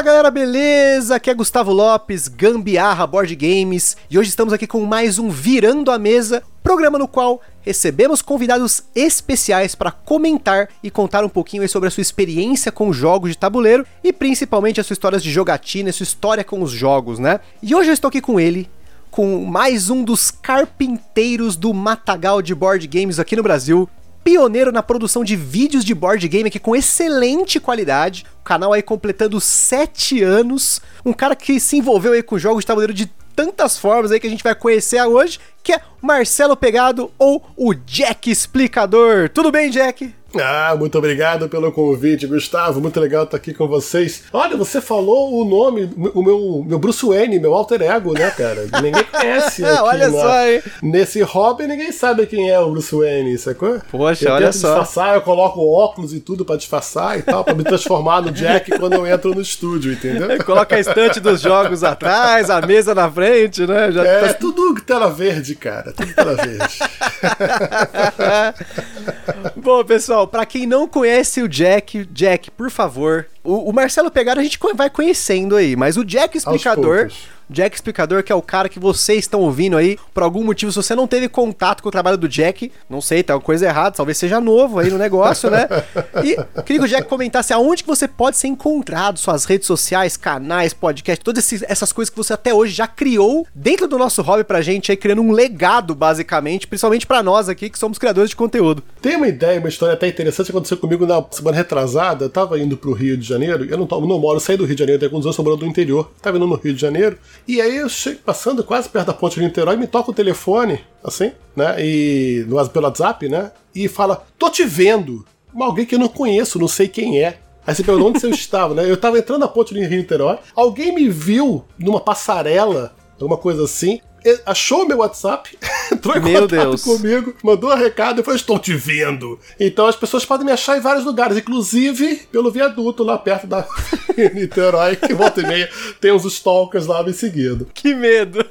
Fala galera, beleza? Aqui é Gustavo Lopes, Gambiarra Board Games, e hoje estamos aqui com mais um Virando a Mesa, programa no qual recebemos convidados especiais para comentar e contar um pouquinho sobre a sua experiência com jogos de tabuleiro e principalmente as suas histórias de jogatina, a sua história com os jogos, né? E hoje eu estou aqui com ele, com mais um dos carpinteiros do matagal de board games aqui no Brasil, pioneiro na produção de vídeos de board game aqui com excelente qualidade. O canal aí completando 7 anos. Um cara que se envolveu aí com jogos de tabuleiro de tantas formas aí que a gente vai conhecer hoje, que é Marcelo Pegado ou o Jack Explicador. Tudo bem, Jack? Ah, muito obrigado pelo convite, Gustavo. Muito legal estar aqui com vocês. Olha, você falou o nome, o meu, meu Bruce Wayne, meu alter ego, né, cara? Ninguém conhece aqui Olha na, só, hein? Nesse hobby, ninguém sabe quem é o Bruce Wayne, sacou? Poxa, eu olha tento só. disfarçar, eu coloco óculos e tudo pra disfarçar e tal, pra me transformar no Jack quando eu entro no estúdio, entendeu? Coloca a estante dos jogos atrás, a mesa na frente, né? Já É, tá- tudo tela verde, cara. Tudo tela verde. Bom, pessoal, pra quem não conhece o Jack, Jack, por favor, o, o Marcelo Pegado a gente vai conhecendo aí, mas o Jack Explicador. Jack Explicador, que é o cara que vocês estão ouvindo aí, por algum motivo, se você não teve contato com o trabalho do Jack, não sei, tá uma coisa errada, talvez seja novo aí no negócio, né? E queria que o Jack comentasse aonde que você pode ser encontrado, suas redes sociais, canais, podcast, todas essas coisas que você até hoje já criou dentro do nosso hobby pra gente aí, criando um legado, basicamente, principalmente pra nós aqui, que somos criadores de conteúdo. Tem uma ideia, uma história até interessante que aconteceu comigo na semana retrasada. Eu tava indo pro Rio de Janeiro, eu não, tô- não moro, saí do Rio de Janeiro, tem alguns anos, morando no interior. Tava indo no Rio de Janeiro, e aí eu chego passando quase perto da ponte de Niterói, me toca o telefone, assim, né? E no, pelo WhatsApp, né? E fala: tô te vendo. Uma Alguém que eu não conheço, não sei quem é. Aí você pergunta onde eu estava, né? Eu tava entrando na ponte do Rio de Niterói, alguém me viu numa passarela, alguma coisa assim. Achou meu WhatsApp, entrou em Meu contato Deus. comigo, mandou um recado e falou: Estou te vendo. Então as pessoas podem me achar em vários lugares, inclusive pelo viaduto lá perto da Niterói, que volta e meia tem uns stalkers lá me seguindo. Que medo!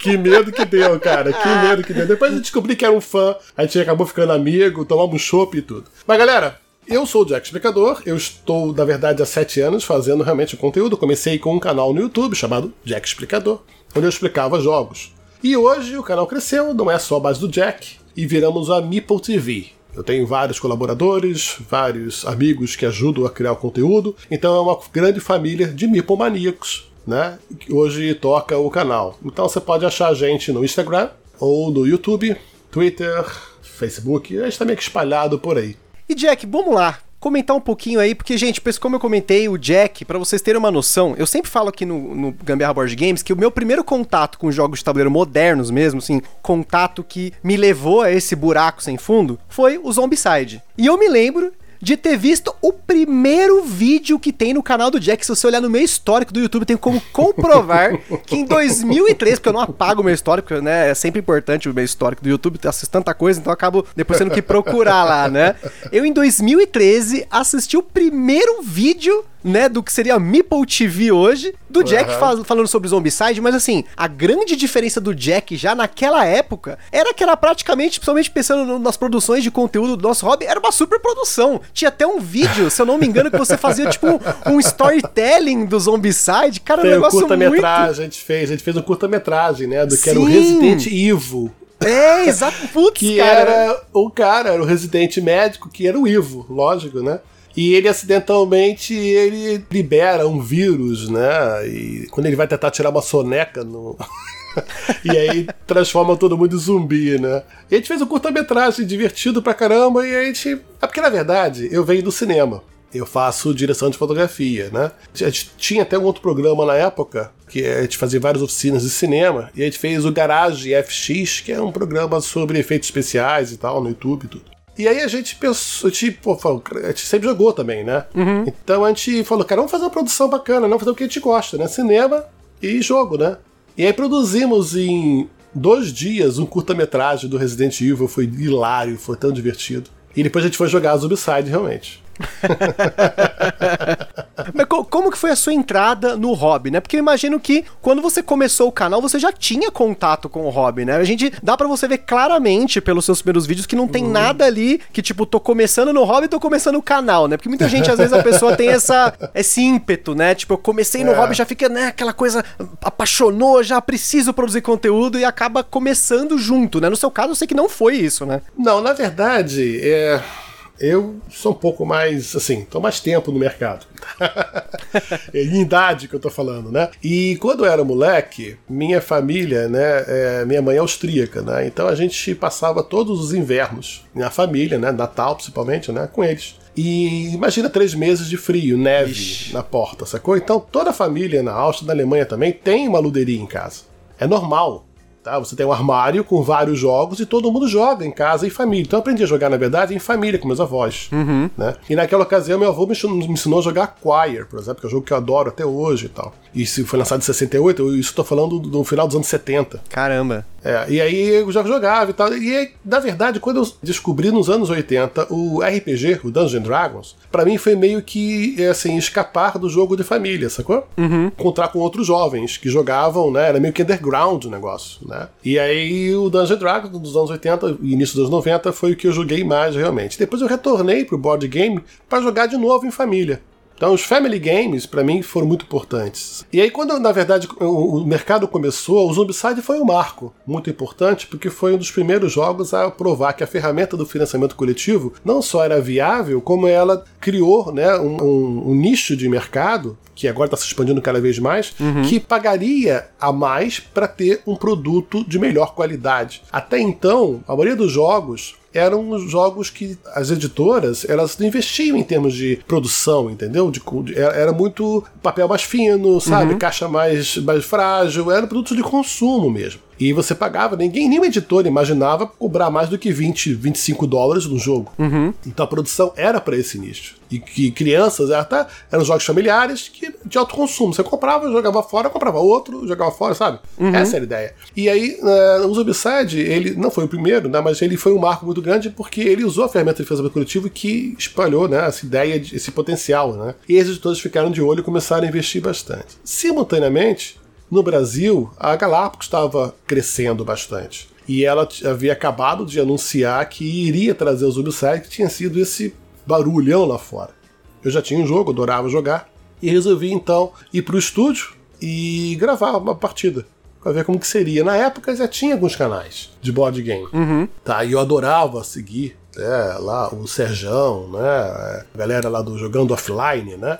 Que medo que deu, cara. Que medo que deu. Depois eu descobri que era um fã, a gente acabou ficando amigo, tomamos um chopp e tudo. Mas galera. Eu sou o Jack Explicador, eu estou, na verdade, há sete anos fazendo realmente conteúdo. Comecei com um canal no YouTube chamado Jack Explicador, onde eu explicava jogos. E hoje o canal cresceu, não é só a base do Jack, e viramos a Meeple TV. Eu tenho vários colaboradores, vários amigos que ajudam a criar o conteúdo, então é uma grande família de Meeple maníacos, né? Que hoje toca o canal. Então você pode achar a gente no Instagram, ou no YouTube, Twitter, Facebook, a gente tá meio que espalhado por aí. E Jack, vamos lá. Comentar um pouquinho aí, porque, gente, como eu comentei, o Jack, pra vocês terem uma noção, eu sempre falo aqui no, no Gambiarra Board Games que o meu primeiro contato com jogos de tabuleiro modernos mesmo, assim, contato que me levou a esse buraco sem fundo, foi o Zombicide. E eu me lembro de ter visto o primeiro vídeo que tem no canal do Jack. Se você olhar no meu histórico do YouTube, tem como comprovar que em 2003, porque eu não apago o meu histórico, né? É sempre importante o meu histórico do YouTube, assisto tanta coisa, então eu acabo depois tendo que procurar lá, né? Eu em 2013 assisti o primeiro vídeo né, do que seria a Meeple TV hoje, do Jack Aham. fal- falando sobre Zombicide, mas assim, a grande diferença do Jack já naquela época era que era praticamente, principalmente pensando nas produções de conteúdo do nosso hobby, era uma super produção. Tinha até um vídeo, se eu não me engano, que você fazia tipo um storytelling do Zombicide, cara, um Tem o negócio muito... curta-metragem, a gente fez, a gente fez um curta-metragem, né? Do que era o Sim. Resident Evil. É, exato, putz, que cara. era o cara, era o residente médico, que era o Ivo, lógico, né? E ele acidentalmente ele libera um vírus, né? E quando ele vai tentar tirar uma soneca no. e aí transforma todo mundo em zumbi, né? E a gente fez um curta-metragem divertido pra caramba e a gente. É porque na verdade eu venho do cinema. Eu faço direção de fotografia, né? A gente tinha até um outro programa na época, que a gente fazia várias oficinas de cinema, e a gente fez o Garage FX, que é um programa sobre efeitos especiais e tal, no YouTube e tudo. E aí a gente pensou, tipo, a gente sempre jogou também, né? Então a gente falou, cara, vamos fazer uma produção bacana, vamos fazer o que a gente gosta, né? Cinema e jogo, né? E aí produzimos em dois dias um curta-metragem do Resident Evil, foi hilário, foi tão divertido. E depois a gente foi jogar a Zombicide, realmente. Mas co- como que foi a sua entrada no hobby, né? Porque eu imagino que quando você começou o canal, você já tinha contato com o hobby, né? A gente dá pra você ver claramente pelos seus primeiros vídeos que não tem nada ali que tipo tô começando no hobby, tô começando o canal, né? Porque muita gente às vezes a pessoa tem essa esse ímpeto, né? Tipo, eu comecei no É. hobby, já fica, né, aquela coisa apaixonou, já preciso produzir conteúdo e acaba começando junto, né? No seu caso, eu sei que não foi isso, né? Não, na verdade, é, eu sou um pouco mais, assim, tô mais tempo no mercado. É em idade que eu tô falando, né? E quando eu era moleque, minha família, né, é, minha mãe é austríaca, né? Então a gente passava todos os invernos, na família, né, Natal principalmente, né, com eles. E imagina três meses de frio, neve Ixi. na porta, sacou? Então toda a família na Áustria, na Alemanha também, tem uma luderia em casa. É normal. Tá? Você tem um armário com vários jogos e todo mundo joga em casa em família. Então eu aprendi a jogar, na verdade, em família com meus avós. Né? E naquela ocasião, meu avô me ensinou, me ensinou a jogar Choir, por exemplo, que é um jogo que eu adoro até hoje e tal. E se foi lançado em 68, eu, isso eu tô falando do, do final dos anos 70. Caramba. É, e aí eu já jogava e tal. E aí, na verdade, quando eu descobri nos anos 80 o RPG, o Dungeons Dragons, pra mim foi meio que, é, assim, escapar do jogo de família, sacou? Encontrar com outros jovens que jogavam, né? Era meio que underground o negócio, né? E aí o Dungeons and Dragons dos anos 80 e início dos anos 90 foi o que eu joguei mais realmente. Depois eu retornei pro board game pra jogar de novo em família. Então, os family games, pra mim, foram muito importantes. E aí, quando, na verdade, o, mercado começou, o Zombicide foi um marco muito importante, porque foi um dos primeiros jogos a provar que a ferramenta do financiamento coletivo não só era viável, como ela criou né, um, um- um nicho de mercado, que agora está se expandindo cada vez mais, que pagaria a mais para ter um produto de melhor qualidade. Até então, a maioria dos jogos eram os jogos que as editoras elas não investiam em termos de produção, entendeu? De, de- era muito papel mais fino, sabe? Caixa mais, mais frágil, era produto de consumo mesmo. E você pagava, ninguém, nenhuma editora imaginava cobrar mais do que 20, 25 dólares no jogo. Então a produção era para esse nicho. E que crianças, até eram jogos familiares que, de alto consumo. Você comprava, jogava fora, comprava outro, jogava fora, sabe? Essa era a ideia. E aí, eh, o Zombicide, ele não foi o primeiro, né? Mas ele foi um marco muito grande porque ele usou a ferramenta de financiamento coletivo que espalhou, né? Essa ideia, de- esse potencial, né? E as editoras ficaram de olho e começaram a investir bastante. Simultaneamente, no Brasil, a Galápagos estava crescendo bastante. E ela havia acabado de anunciar que iria trazer o Zombicide, que tinha sido esse barulhão lá fora. Eu já tinha um jogo, adorava jogar, e resolvi então ir para o estúdio e gravar uma partida. Pra ver como que seria. Na época já tinha alguns canais de board game. Tá, e eu adorava seguir né, lá o Serjão, né? A galera lá do Jogando Offline, né?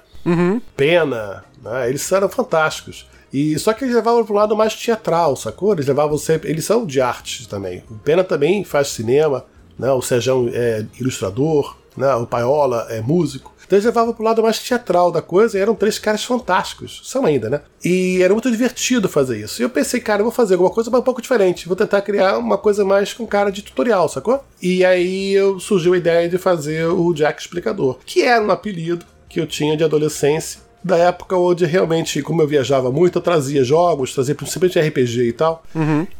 Pena, né? Eles eram fantásticos. E só que eles levavam pro lado mais teatral, sacou? Eles levavam sempre. Eles são de arte também. O Pena também faz cinema, né? O Serjão é ilustrador, né? O Paiola é músico. Então eles levavam pro lado mais teatral da coisa e eram três caras fantásticos. São ainda, né? E era muito divertido fazer isso. E eu pensei, cara, eu vou fazer alguma coisa mas um pouco diferente. Vou tentar criar uma coisa mais com cara de tutorial, sacou? E aí eu surgiu a ideia de fazer o Jack Explicador, que era um apelido que eu tinha de adolescência da época onde realmente, como eu viajava muito, eu trazia jogos, trazia principalmente RPG e tal.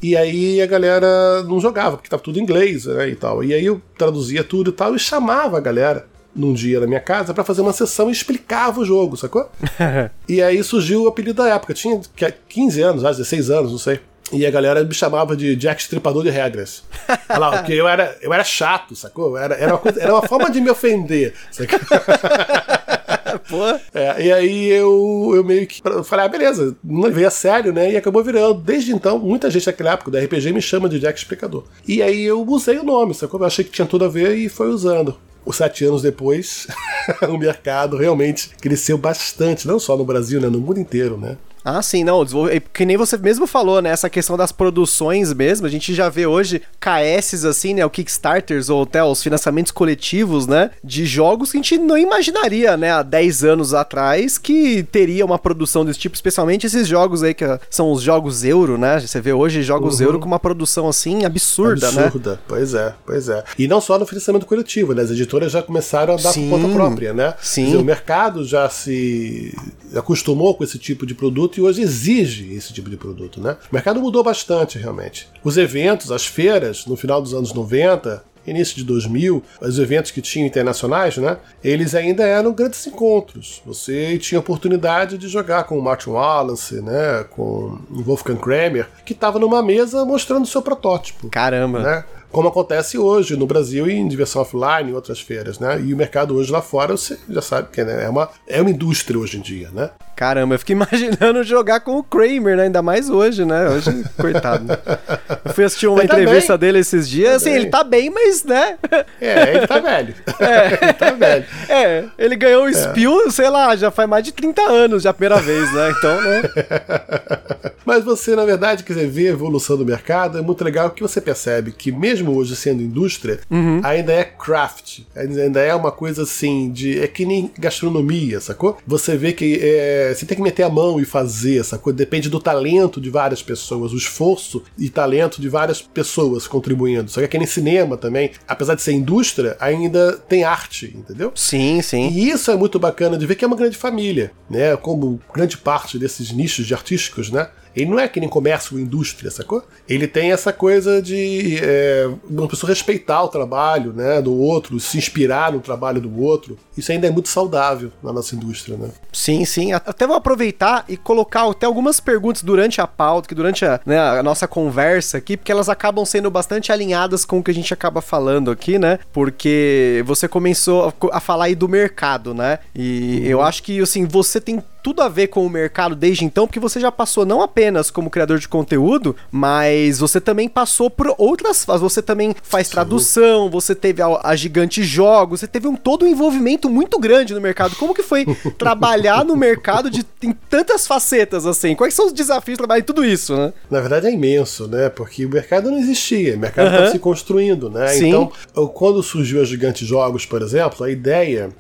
E aí a galera não jogava, porque tava tudo em inglês, né, e tal. E aí eu traduzia tudo e tal, e chamava a galera num dia na minha casa pra fazer uma sessão e explicava o jogo, sacou? e aí surgiu o apelido da época. Eu tinha 15 anos, acho, 16 anos, não sei. E a galera me chamava de Jack Estripador de Regras. Olha lá, porque eu era, eu era chato, sacou? Era, era, uma coisa- era uma forma de me ofender, sacou? Pô. É, e aí eu, eu meio que falei, ah, beleza, não levei a sério, né? E acabou virando. Desde então, muita gente naquela época do RPG me chama de Jack Explicador. E aí eu usei o nome, sacou? Eu achei que tinha tudo a ver e foi usando. Os sete anos depois, o mercado realmente cresceu bastante, não só no Brasil, né? No mundo inteiro, né? Ah, sim, não. é Que nem você mesmo falou, né? Essa questão das produções mesmo. A gente já vê hoje KS, assim, né? O Kickstarters ou até os financiamentos coletivos, né? De jogos que a gente não imaginaria, né? Há 10 anos atrás que teria uma produção desse tipo, especialmente esses jogos aí que ah, são os jogos euro, né? Você vê hoje jogos euro com uma produção assim absurda, né? Absurda, pois é, pois é. E não só no financiamento coletivo, né? As editoras já começaram a dar Sim, conta própria, né? sim. Dizer, o mercado já se acostumou com esse tipo de produto e hoje exige esse tipo de produto, né? O mercado mudou bastante, realmente. Os eventos, as feiras, no final dos anos 90, início de 2000, os eventos que tinham internacionais, né? Eles ainda eram grandes encontros. Você tinha oportunidade de jogar com o Martin Wallace, né? Com o Wolfgang Kramer, que estava numa mesa mostrando o seu protótipo. Caramba. Né? Como acontece hoje no Brasil e em diversão offline e outras feiras, né? E o mercado hoje lá fora, você já sabe que né? é, uma, é uma indústria hoje em dia, né? Caramba, eu fiquei imaginando jogar com o Kramer, né? Ainda mais hoje, né? Hoje, coitado. Eu fui assistir uma tá entrevista dele esses dias, tá assim, bem. ele tá bem, mas, né? É, ele tá velho. É. ele tá velho. É, ele ganhou o é. Spill, sei lá, já faz mais de 30 anos já a primeira vez, né? Então, né? Mas você, na verdade, quiser ver a evolução do mercado, é muito legal que você percebe que mesmo hoje sendo indústria, uhum. ainda é craft, ainda é uma coisa assim de... é que nem gastronomia, sacou? Você vê que é, você tem que meter a mão e fazer, sacou? Depende do talento de várias pessoas, o esforço e talento de várias pessoas contribuindo. Só que aqui nem cinema também, apesar de ser indústria, ainda tem arte, entendeu? Sim, sim. E isso é muito bacana de ver que é uma grande família, né? Como grande parte desses nichos de artísticos, né? Ele não é que nem comércio ou indústria, sacou? Ele tem essa coisa de é, uma pessoa respeitar o trabalho né, do outro, se inspirar no trabalho do outro. Isso ainda é muito saudável na nossa indústria, né? Sim, sim. Até vou aproveitar e colocar até algumas perguntas durante a pauta, que durante a, né, a nossa conversa aqui, porque elas acabam sendo bastante alinhadas com o que a gente acaba falando aqui, né? Porque você começou a falar aí do mercado, né? E uhum. eu acho que, assim, você tem tudo a ver com o mercado desde então, porque você já passou não apenas como criador de conteúdo, mas você também passou por outras fases. Você também faz Sim. tradução, você teve a, a, Gigante Jogos, você teve um todo um envolvimento muito grande no mercado. Como que foi trabalhar no mercado de em tantas facetas assim? Quais são os desafios de trabalhar em tudo isso, né? Na verdade é imenso, né? Porque o mercado não existia, o mercado estava uhum. se construindo, né? Sim. Então, quando surgiu a Gigante Jogos, por exemplo, a ideia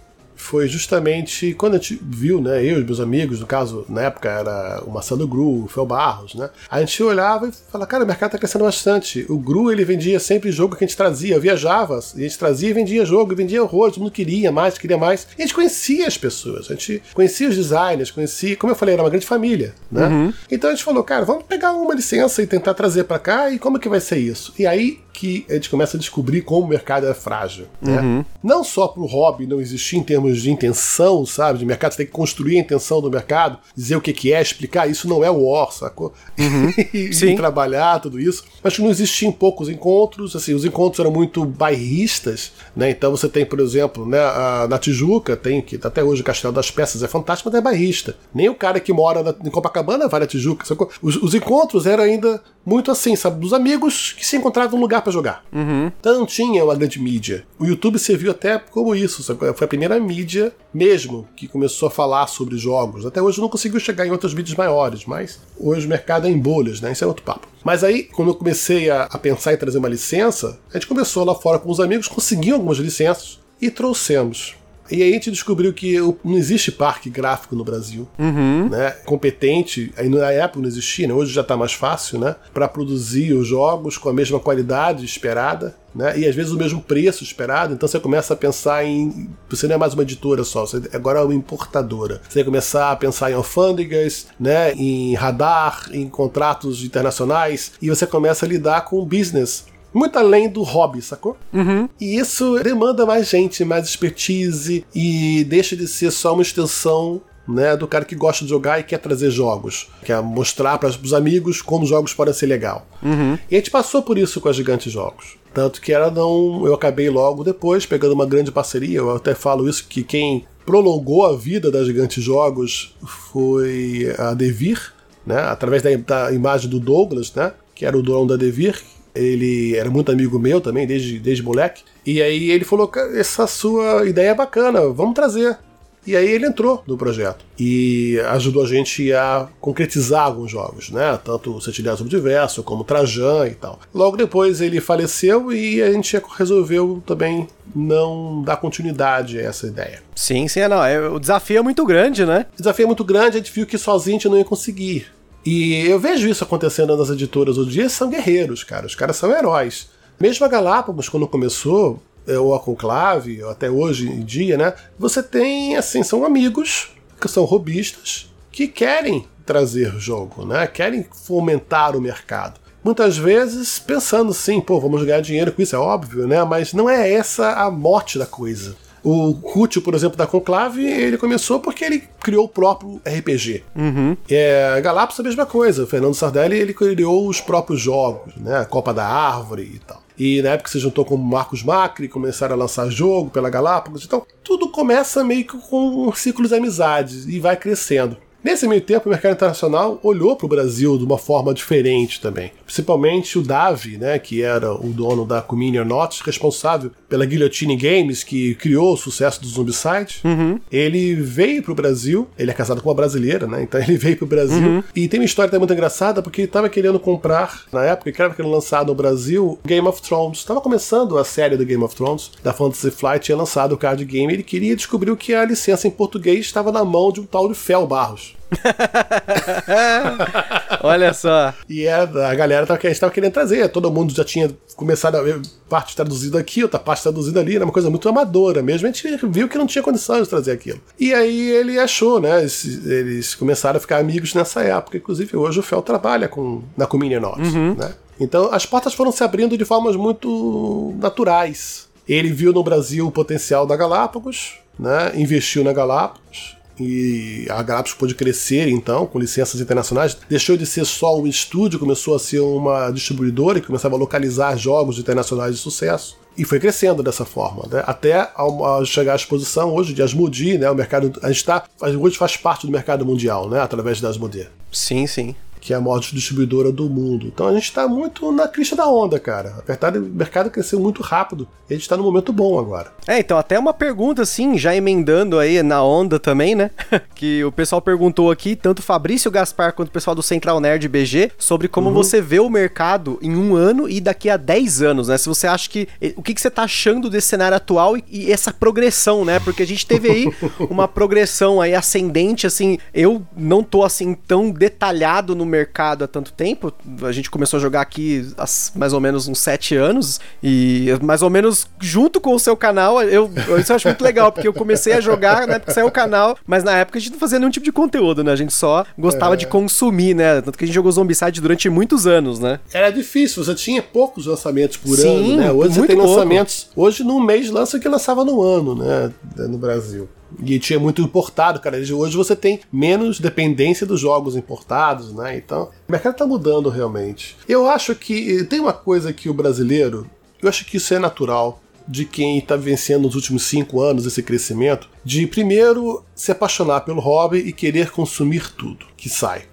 foi justamente quando a gente viu, né, eu e meus amigos, no caso, na época era o Marcelo Gru, o Fel Barros, né, a gente olhava e falava, cara, o mercado tá crescendo bastante. O Gru, ele vendia sempre jogo que a gente trazia, eu viajava, e a gente trazia e vendia jogo, e vendia horror, todo mundo queria mais, queria mais. E a gente conhecia as pessoas, a gente conhecia os designers, conhecia, como eu falei, era uma grande família, né? Uhum. Então a gente falou, cara, vamos pegar uma licença e tentar trazer para cá, e como que vai ser isso? E aí que a gente começa a descobrir como o mercado é frágil. Né? Uhum. Não só para o hobby não existir em termos de intenção, sabe? De mercado, você tem que construir a intenção do mercado, dizer o que, que é, explicar. Isso não é o OR, sacou? Uhum. e, e trabalhar tudo isso. Mas que não existiam poucos encontros, assim, os encontros eram muito bairristas, né? Então você tem, por exemplo, né, a, na Tijuca, tem que até hoje o Castelo das Peças é fantástico, mas é bairrista. Nem o cara que mora na, em Copacabana vai na Tijuca, sacou? Os, os encontros eram ainda muito assim, sabe? Dos amigos que se encontravam um lugar para jogar. Uhum. Então não tinha uma grande mídia. O YouTube serviu até como isso, sabe? Foi a primeira mídia mesmo que começou a falar sobre jogos. Até hoje não conseguiu chegar em outras mídias maiores, mas hoje o mercado é em bolhas, né? Isso é outro papo. Mas aí, quando eu comecei a, a pensar em trazer uma licença, a gente começou lá fora com os amigos, conseguiu algumas licenças e trouxemos. E aí a gente descobriu que não existe parque gráfico no Brasil, uhum. né? Competente, aí na época não existia, né? hoje já está mais fácil, né? Para produzir os jogos com a mesma qualidade esperada. Né? E às vezes o mesmo preço esperado, então você começa a pensar em. Você não é mais uma editora só, você agora é uma importadora. Você vai começar a pensar em alfândegas, né? em radar, em contratos internacionais, e você começa a lidar com o business muito além do hobby, sacou? Uhum. E isso demanda mais gente, mais expertise e deixa de ser só uma extensão né, do cara que gosta de jogar e quer trazer jogos, quer mostrar para os amigos como jogos podem ser legal. Uhum. E a gente passou por isso com a Gigante Jogos. Tanto que ela não. Eu acabei logo depois pegando uma grande parceria. Eu até falo isso que quem prolongou a vida da Gigante Jogos foi a Devir, né? Através da, da imagem do Douglas, né? Que era o dono da Devir, ele era muito amigo meu também, desde, desde moleque. E aí ele falou: essa sua ideia é bacana, vamos trazer. E aí ele entrou no projeto e ajudou a gente a concretizar alguns jogos, né? Tanto o Sentinela Subdiverso como Trajan e tal. Logo depois ele faleceu e a gente resolveu também não dar continuidade a essa ideia. Sim, sim, não. É, o desafio é muito grande, né? O desafio é muito grande, a gente viu que sozinho a gente não ia conseguir. E eu vejo isso acontecendo nas editoras hoje em dia, são guerreiros, cara. Os caras são heróis. Mesmo a Galápagos, quando começou, é, ou a Conclave, ou até hoje em dia, né? Você tem, assim, são amigos que são robistas que querem trazer jogo, né? Querem fomentar o mercado. muitas vezes pensando sim, pô, vamos ganhar dinheiro com isso, é óbvio, né? Mas não é essa a morte da coisa. O Cútil, por exemplo, da Conclave, ele começou porque ele criou o próprio RPG. Uhum. É, Galápagos a mesma coisa. O Fernando Sardelli ele criou os próprios jogos, né? A Copa da Árvore e tal. E na época se juntou com o Marcos Macri, começaram a lançar jogo pela Galápagos. Então, tudo começa meio que com um ciclo de amizades e vai crescendo. Nesse meio tempo, o mercado internacional olhou para o Brasil de uma forma diferente também. Principalmente o Davi, né, que era o dono da Communion Not, responsável pela Guillotine Games, que criou o sucesso do Zombicide. Uhum. Ele veio para o Brasil, ele é casado com uma brasileira, né, então ele veio para o Brasil. Uhum. E tem uma história até muito engraçada, porque ele estava querendo comprar, na época que era lançado no Brasil, Game of Thrones. Estava começando a série do Game of Thrones, da Fantasy Flight, tinha lançado o card game, ele queria descobrir que a licença em português estava na mão de um tal de Fel Barros. Olha só. E é, a galera tava, estava querendo trazer, todo mundo já tinha começado a ver parte traduzida aqui, outra parte traduzida ali, era uma coisa muito amadora mesmo, a gente viu que não tinha condição de trazer aquilo. E aí ele achou, né, eles, começaram a ficar amigos nessa época, inclusive hoje o Fel trabalha com, na Communion Norte, Uhum. né. Então as portas foram se abrindo de formas muito naturais. Ele viu no Brasil o potencial da Galápagos, né, investiu na Galápagos, e a Galápagos pôde crescer então com licenças internacionais. Deixou de ser só um estúdio, começou a ser uma distribuidora que começava a localizar jogos internacionais de sucesso. E foi crescendo dessa forma, né? até ao, ao chegar à exposição hoje de Asmodee, né? O mercado a gente tá, hoje faz parte do mercado mundial, né? Através da Asmodee Sim, sim. Que é a maior distribuidora do mundo. Então a gente está muito na crista da onda, cara. A verdade, o mercado cresceu muito rápido. E a gente está num momento bom agora. É, então até uma pergunta assim, já emendando aí na onda também, né? que o pessoal perguntou aqui, tanto Fabrício Gaspar quanto o pessoal do Central Nerd BG, sobre como você vê o mercado em um ano e daqui a 10 anos, né? Se você acha que. O que, que você tá achando desse cenário atual e, e essa progressão, né? Porque a gente teve aí uma progressão aí ascendente, assim. Eu não tô assim tão detalhado no mercado há tanto tempo. A gente começou a jogar aqui há mais ou menos uns 7 anos. E mais ou menos junto com o seu canal, eu, isso eu acho muito legal, porque eu comecei a jogar, né? Porque saiu o canal, mas na época a gente não fazia nenhum tipo de conteúdo, né? A gente só gostava É. de consumir, né? Tanto que a gente jogou Zombicide durante muitos anos, né? Era difícil, você tinha poucos lançamentos por Sim, ano, né? Hoje você tem pouco. lançamentos. Hoje, num mês, lança o que lançava no ano, né? No Brasil. E tinha muito importado, cara. Hoje você tem menos dependência dos jogos importados, né? Então, o mercado tá mudando realmente. Eu acho que eh, tem uma coisa que o brasileiro, eu acho que isso é natural de quem está vencendo nos últimos cinco anos esse crescimento, de primeiro se apaixonar pelo hobby e querer consumir tudo que sai.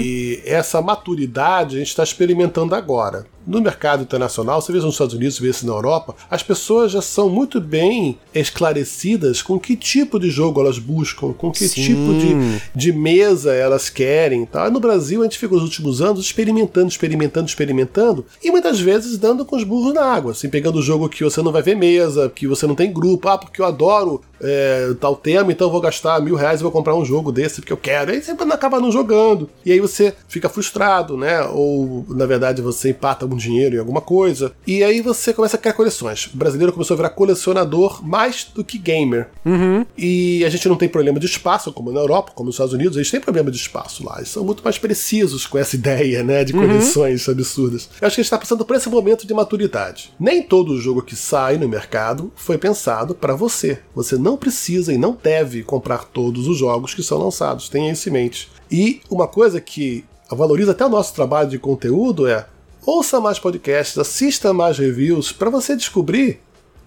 E essa maturidade a gente está experimentando agora. No mercado internacional, você vê nos Estados Unidos, você vê isso na Europa, as pessoas já são muito bem esclarecidas com que tipo de jogo elas buscam, com que Sim. tipo de, de mesa elas querem. Tá? No Brasil, a gente ficou os últimos anos experimentando, experimentando, experimentando, e muitas vezes dando com os burros na água, assim, pegando o jogo que você não vai ver mesa, que você não tem grupo, ah, porque eu adoro é, tal tema, então eu vou gastar mil reais e vou comprar um jogo desse porque eu quero. Aí você acaba não jogando. E aí você fica frustrado, né? Ou, na verdade, você empata algum dinheiro em alguma coisa. E aí você começa a criar coleções. O brasileiro começou a virar colecionador mais do que gamer. E a gente não tem problema de espaço, como na Europa, como nos Estados Unidos, eles têm problema de espaço lá. Eles são muito mais precisos com essa ideia, né? De coleções absurdas. Eu acho que a gente está passando por esse momento de maturidade. Nem todo jogo que sai no mercado foi pensado para você. Você não precisa e não deve comprar todos os jogos que são lançados. Tenha isso em mente. E uma coisa que valoriza até o nosso trabalho de conteúdo é ouça mais podcasts, assista mais reviews para você descobrir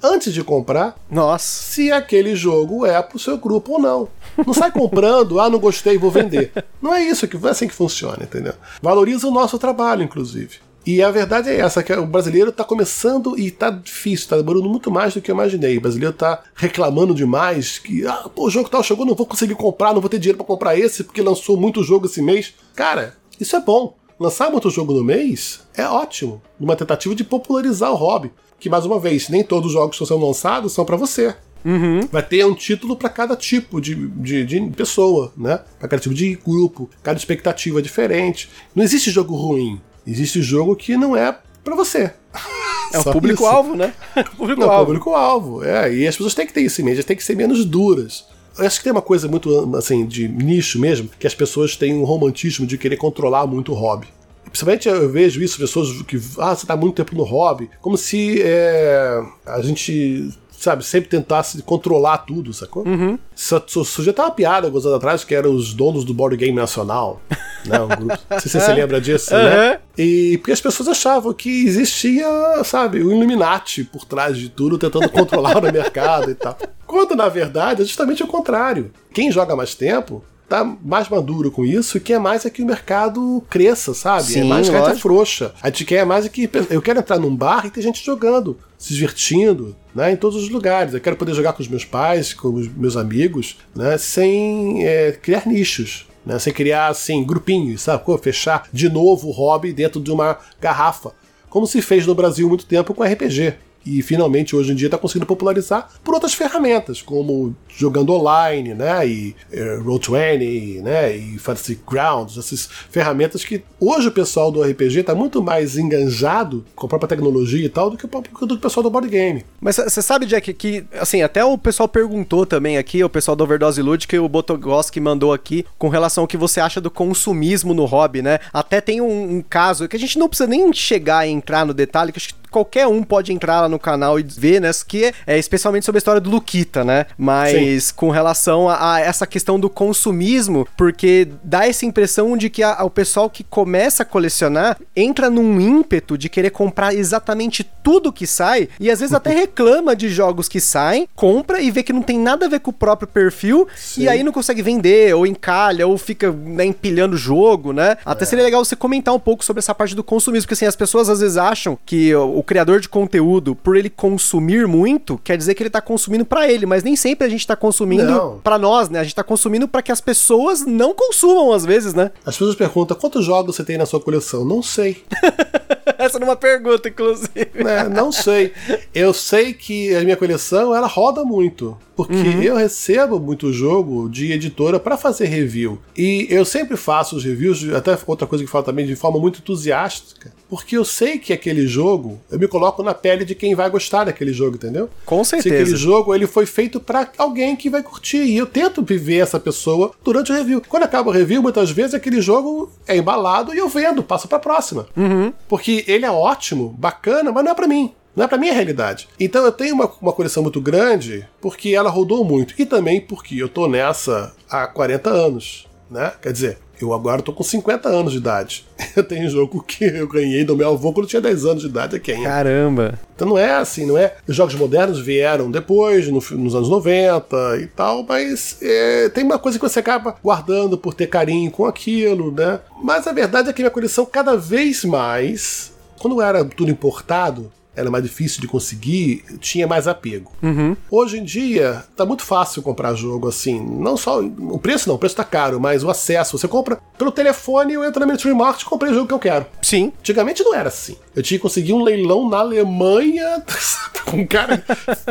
antes de comprar Nossa. se aquele jogo é pro seu grupo ou não. Não sai comprando, ah, não gostei, vou vender. Não é isso que é assim que funciona, entendeu? Valoriza o nosso trabalho, inclusive. E a verdade é essa, que o brasileiro está começando e está difícil, está demorando muito mais do que eu imaginei. O brasileiro está reclamando demais que, ah, pô, o jogo tal chegou, não vou conseguir comprar, não vou ter dinheiro para comprar esse porque lançou muito jogo esse mês. Cara, isso é bom. Lançar muito jogo no mês é ótimo, numa tentativa de popularizar o hobby. Que, mais uma vez, nem todos os jogos que estão sendo lançados são para você. Vai ter um título para cada tipo de, de, de pessoa, né? Para cada tipo de grupo, cada expectativa é diferente. Não existe jogo ruim. Existe jogo que não é para você. É o Só público-alvo, né? Público-alvo. público-alvo. É, e as pessoas têm que ter isso em mente, têm que ser menos duras. Eu acho que tem uma coisa muito, assim, de nicho mesmo, que as pessoas têm um romantismo de querer controlar muito o hobby. principalmente eu vejo isso, pessoas que, ah, você tá muito tempo no hobby, como se é, a gente sabe, sempre tentasse controlar tudo, sacou? Uhum. Sujeito uma piada alguns anos atrás, que eram os donos do Board Game Nacional, né? Um grupo, não sei se você lembra disso, uhum. né? E porque as pessoas achavam que existia, sabe, o Illuminati por trás de tudo, tentando controlar o mercado e tal. Quando, na verdade, é justamente o contrário. Quem joga mais tempo tá mais maduro com isso e quer mais é que o mercado cresça, sabe? Sim, é mais que a gente é lógico. frouxa. A gente quer mais é que. Eu quero entrar num bar e ter gente jogando, se divertindo, né? Em todos os lugares. Eu quero poder jogar com os meus pais, com os meus amigos, né? Sem é, criar nichos. Né, sem criar assim grupinhos, sabe? Fechar de novo o hobby dentro de uma garrafa, como se fez no Brasil há muito tempo com RPG e finalmente hoje em dia está conseguindo popularizar por outras ferramentas, como jogando online, né, e uh, Roll20, né, e Fantasy Grounds, essas ferramentas que hoje o pessoal do RPG está muito mais enganjado com a própria tecnologia e tal do que o, do que o pessoal do board game. Mas você sabe, Jack, que, assim, até o pessoal perguntou também aqui, o pessoal do Overdose Ludic, o Botogoski mandou aqui, com relação ao que você acha do consumismo no hobby, né? Até tem um, um caso que a gente não precisa nem chegar e entrar no detalhe, que acho que qualquer um pode entrar lá no canal e ver, né? Que é especialmente sobre a história do Luquita, né? Mas Sim. com relação a, a, essa questão do consumismo, porque dá essa impressão de que a, o pessoal que começa a colecionar entra num ímpeto de querer comprar exatamente tudo que sai e às vezes até reclama de jogos que saem, compra e vê que não tem nada a ver com o próprio perfil Sim. e aí não consegue vender, ou encalha, ou fica né, empilhando o jogo, né? Até é. seria legal você comentar um pouco sobre essa parte do consumismo, porque assim, as pessoas às vezes acham que o criador de conteúdo, por ele consumir muito, quer dizer que ele tá consumindo para ele, mas nem sempre a gente tá consumindo para nós, né? A gente tá consumindo para que as pessoas não consumam às vezes, né? As pessoas perguntam quantos jogos você tem na sua coleção? Não sei. Essa não é uma pergunta, inclusive. É, não sei. Eu sei que a minha coleção ela roda muito. Porque uhum. eu recebo muito jogo de editora para fazer review. E eu sempre faço os reviews, até outra coisa que falo também, de forma muito entusiástica. Porque eu sei que aquele jogo, eu me coloco na pele de quem vai gostar daquele jogo, entendeu? Com certeza. Se aquele jogo ele foi feito para alguém que vai curtir. E eu tento viver essa pessoa durante o review. Quando acaba o review, muitas vezes aquele jogo é embalado e eu vendo, passo pra próxima. Uhum. Porque ele é ótimo, bacana, mas não é para mim. Não é pra minha realidade. Então eu tenho uma, uma coleção muito grande porque ela rodou muito. E também porque eu tô nessa há 40 anos. Né? Quer dizer, eu agora tô com 50 anos de idade. Eu tenho um jogo que eu ganhei do meu avô quando tinha 10 anos de idade, é quem? Caramba! Então não é assim, não é? Os jogos modernos vieram depois, no, nos anos 90 e tal, mas é, tem uma coisa que você acaba guardando por ter carinho com aquilo, né? Mas a verdade é que minha coleção cada vez mais, quando era tudo importado, era mais difícil de conseguir, tinha mais apego. Uhum. Hoje em dia, tá muito fácil comprar jogo assim. Não só. O preço não, o preço tá caro, mas o acesso. Você compra pelo telefone, eu entro na Military Market e comprei o jogo que eu quero. Sim. Antigamente não era assim. Eu tinha que conseguir um leilão na Alemanha, com um cara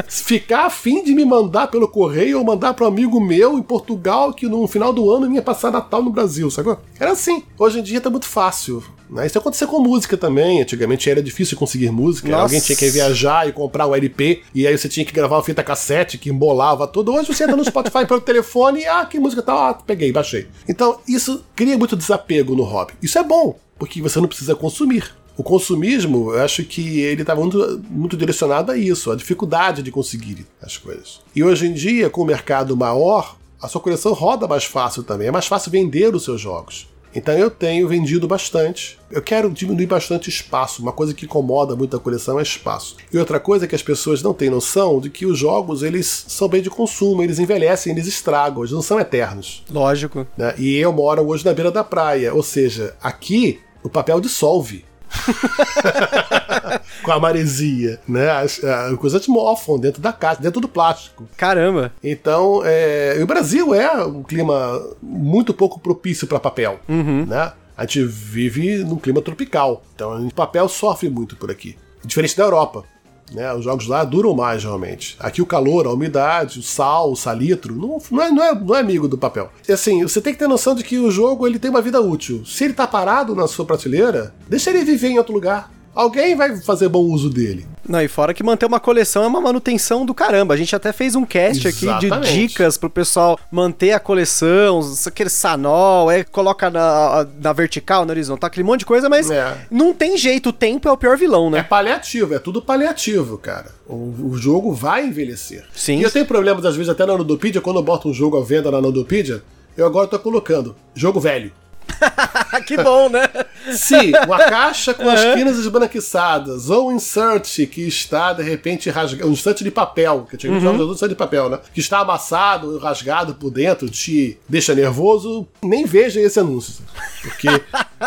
ficar afim de me mandar pelo correio ou mandar para um amigo meu em Portugal que no final do ano ia passar Natal no Brasil, sacou? Era assim. Hoje em dia tá muito fácil. Né? Isso aconteceu com música também. Antigamente era difícil conseguir música. Nossa. Alguém tinha que viajar e comprar um LP. E aí você tinha que gravar uma fita cassete que embolava tudo. Hoje você entra no Spotify pelo telefone e, ah, que música tá? Ah, peguei, baixei. Então isso cria muito desapego no hobby. Isso é bom, porque você não precisa consumir. O consumismo, eu acho que ele está muito, muito direcionado a isso, a dificuldade de conseguir as coisas. E hoje em dia, com o mercado maior, a sua coleção roda mais fácil também. É mais fácil vender os seus jogos. Então eu tenho vendido bastante. Eu quero diminuir bastante espaço. Uma coisa que incomoda muito a coleção é espaço. E outra coisa é que as pessoas não têm noção de que os jogos eles são bem de consumo, eles envelhecem, eles estragam, eles não são eternos. Lógico. Né? E eu moro hoje na beira da praia, ou seja, aqui o papel dissolve. com a maresia, né? As, as coisas mofam dentro da caixa, dentro do plástico. Caramba! Então, é, o Brasil é um clima muito pouco propício para papel, uhum. né? A gente vive num clima tropical, então o papel sofre muito por aqui. Diferente da Europa. Né, os jogos lá duram mais realmente. Aqui o calor, a umidade, o sal, o salitro, não, não, é, não, é, não é amigo do papel. E assim, você tem que ter noção de que o jogo ele tem uma vida útil. Se ele tá parado na sua prateleira, deixa ele viver em outro lugar. Alguém vai fazer bom uso dele. Não, e fora que manter uma coleção é uma manutenção do caramba. A gente até fez um cast aqui de Exatamente. dicas pro pessoal manter a coleção, aquele sanol, é, coloca na, na vertical, na horizontal, aquele monte de coisa, mas É. não tem jeito, o tempo é o pior vilão, É né? paliativo, é tudo paliativo, cara. O, o jogo vai envelhecer. Sim. E eu tenho problemas, às vezes, até na Ludopedia, quando eu boto um jogo à venda na Ludopedia, eu agora tô colocando jogo velho. que bom, né? Se uma caixa com as quinas esbranquiçadas, ou um insert que está, de repente, rasgado, um insert de papel, que eu tinha que usar um insert de papel, né? Que está amassado, rasgado por dentro, te deixa nervoso, nem veja esse anúncio. Porque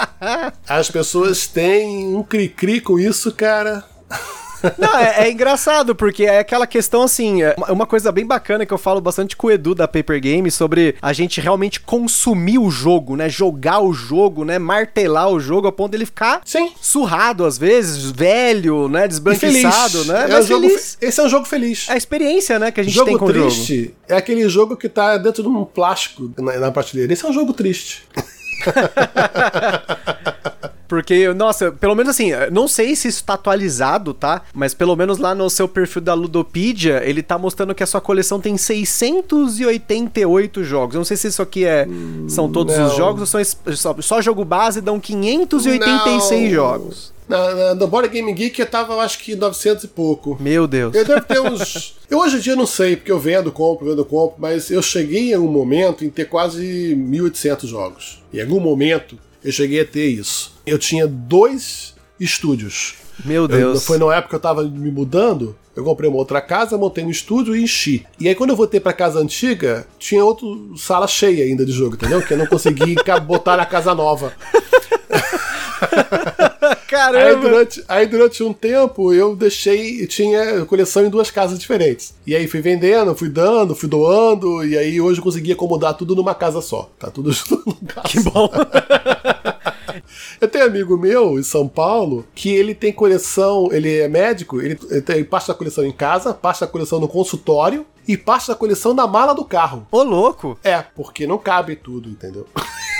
as pessoas têm um cri-cri com isso, cara. Não, é, é engraçado, porque é aquela questão assim, é uma- uma coisa bem bacana que eu falo bastante com o Edu da Paper Game sobre a gente realmente consumir o jogo, né? Jogar o jogo, né? Martelar o jogo a ponto dele ficar Sim. surrado às vezes, velho, né? Desbranquiçado, né? É Mas jogo Esse é um jogo feliz. É a experiência, né, que a gente jogo tem com o jogo. triste é aquele jogo que tá dentro de um plástico na, na prateleira. Esse é um jogo triste. Porque, nossa, pelo menos assim, não sei se isso tá atualizado, tá? Mas pelo menos lá no seu perfil da Ludopedia, ele tá mostrando que a sua coleção tem 688 jogos. Eu não sei se isso aqui é são todos não. os jogos ou são só, só jogo base dão 586 Não. jogos. Na, na, no Board Game Geek eu tava, eu acho que 900 e pouco. Meu Deus. Eu devo ter uns. Eu hoje em dia não sei, porque eu vendo, compro, vendo, compro, mas eu cheguei em algum momento em ter quase 1.800 jogos. Em algum momento eu cheguei a ter isso. Eu tinha dois estúdios. Meu Eu- Deus. foi na época que eu tava me mudando. Eu comprei uma outra casa, montei um estúdio e enchi. E aí, quando eu voltei pra casa antiga, tinha outra sala cheia ainda de jogo, entendeu? Que eu não consegui botar na casa nova. Aí Caramba! durante, aí durante um tempo eu deixei, tinha coleção em duas casas diferentes. E aí fui vendendo, fui dando, fui doando, e aí hoje eu consegui acomodar tudo numa casa só. Tá tudo junto num lugar Que bom. Eu tenho um amigo meu em São Paulo que ele tem coleção, ele é médico, ele, ele tem parte da coleção em casa, parte da coleção no consultório e parte da coleção na mala do carro. Ô, louco. É, porque não cabe tudo, entendeu?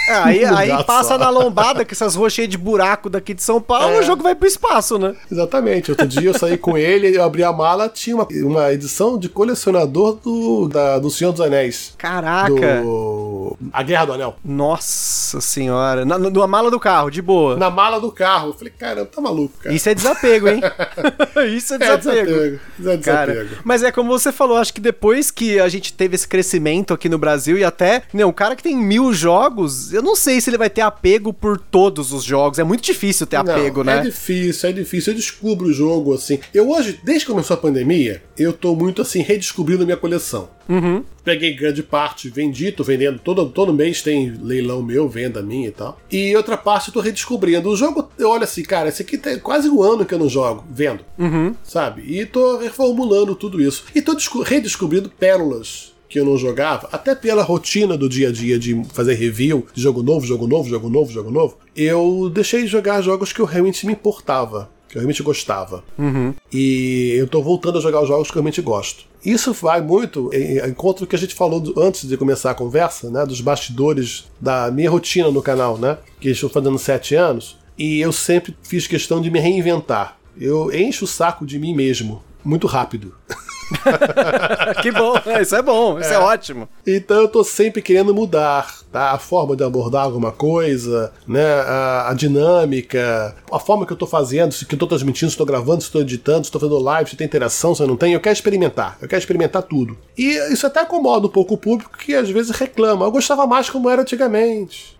É, aí, aí passa só. na lombada com essas ruas cheias de buraco daqui de São Paulo, É. o jogo vai pro espaço, né? Exatamente. Outro dia eu saí com ele, eu abri a mala, tinha uma, uma edição de colecionador do, da, do Senhor dos Anéis. Caraca. Do. A Guerra do Anel. Nossa senhora. Na, na mala do carro, de boa. Na mala do carro. Eu falei, caramba, tá maluco, cara. Isso é desapego, hein? Isso é é desapego. desapego. Isso é Cara, desapego. mas é como você falou, acho que depois que a gente teve esse crescimento aqui no Brasil e até, né, um cara que tem mil jogos, eu não sei se ele vai ter apego por todos os jogos. É muito difícil ter apego, Não, né? É difícil, é difícil. Eu descubro o jogo assim. Eu hoje, desde que começou a pandemia, eu tô muito assim, redescobrindo minha coleção. Uhum. Peguei grande parte, vendi, tô vendendo. Todo, todo mês tem leilão meu, venda minha e tal. E outra parte eu tô redescobrindo. O jogo, eu olho assim, cara, esse aqui tem quase um ano que eu não jogo, vendo. Uhum. Sabe? E tô reformulando tudo isso. E tô desco- redescobrindo pérolas que eu não jogava, até pela rotina do dia a dia de fazer review de jogo novo, jogo novo, jogo novo, jogo novo. Eu deixei de jogar jogos que eu realmente me importava, que eu realmente gostava. Uhum. E eu tô voltando a jogar os jogos que eu realmente gosto. Isso vai muito em encontro que a gente falou do- antes de começar a conversa, né? Dos bastidores da minha rotina no canal, né? Que estou fazendo sete anos. E eu sempre fiz questão de me reinventar. Eu encho o saco de mim mesmo. Muito rápido. que bom, isso é bom, isso é, ótimo. Então eu tô sempre querendo mudar, tá? A forma de abordar alguma coisa, né? A, a dinâmica, a forma que eu tô fazendo, se que eu tô transmitindo, se tô gravando, se tô editando, se tô fazendo live, se tem interação, se não tem. Eu quero experimentar. Eu quero experimentar tudo. E isso até incomoda um pouco o público que às vezes reclama. Eu gostava mais como era antigamente.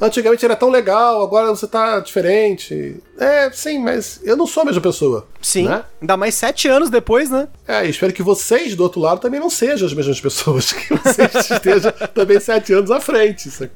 Antigamente era tão legal, agora você tá diferente. É, sim, mas eu não sou a mesma pessoa. Sim, né? ainda mais sete anos depois, né? É, espero que vocês do outro lado também não sejam as mesmas pessoas, que vocês estejam também sete anos à frente. sabe?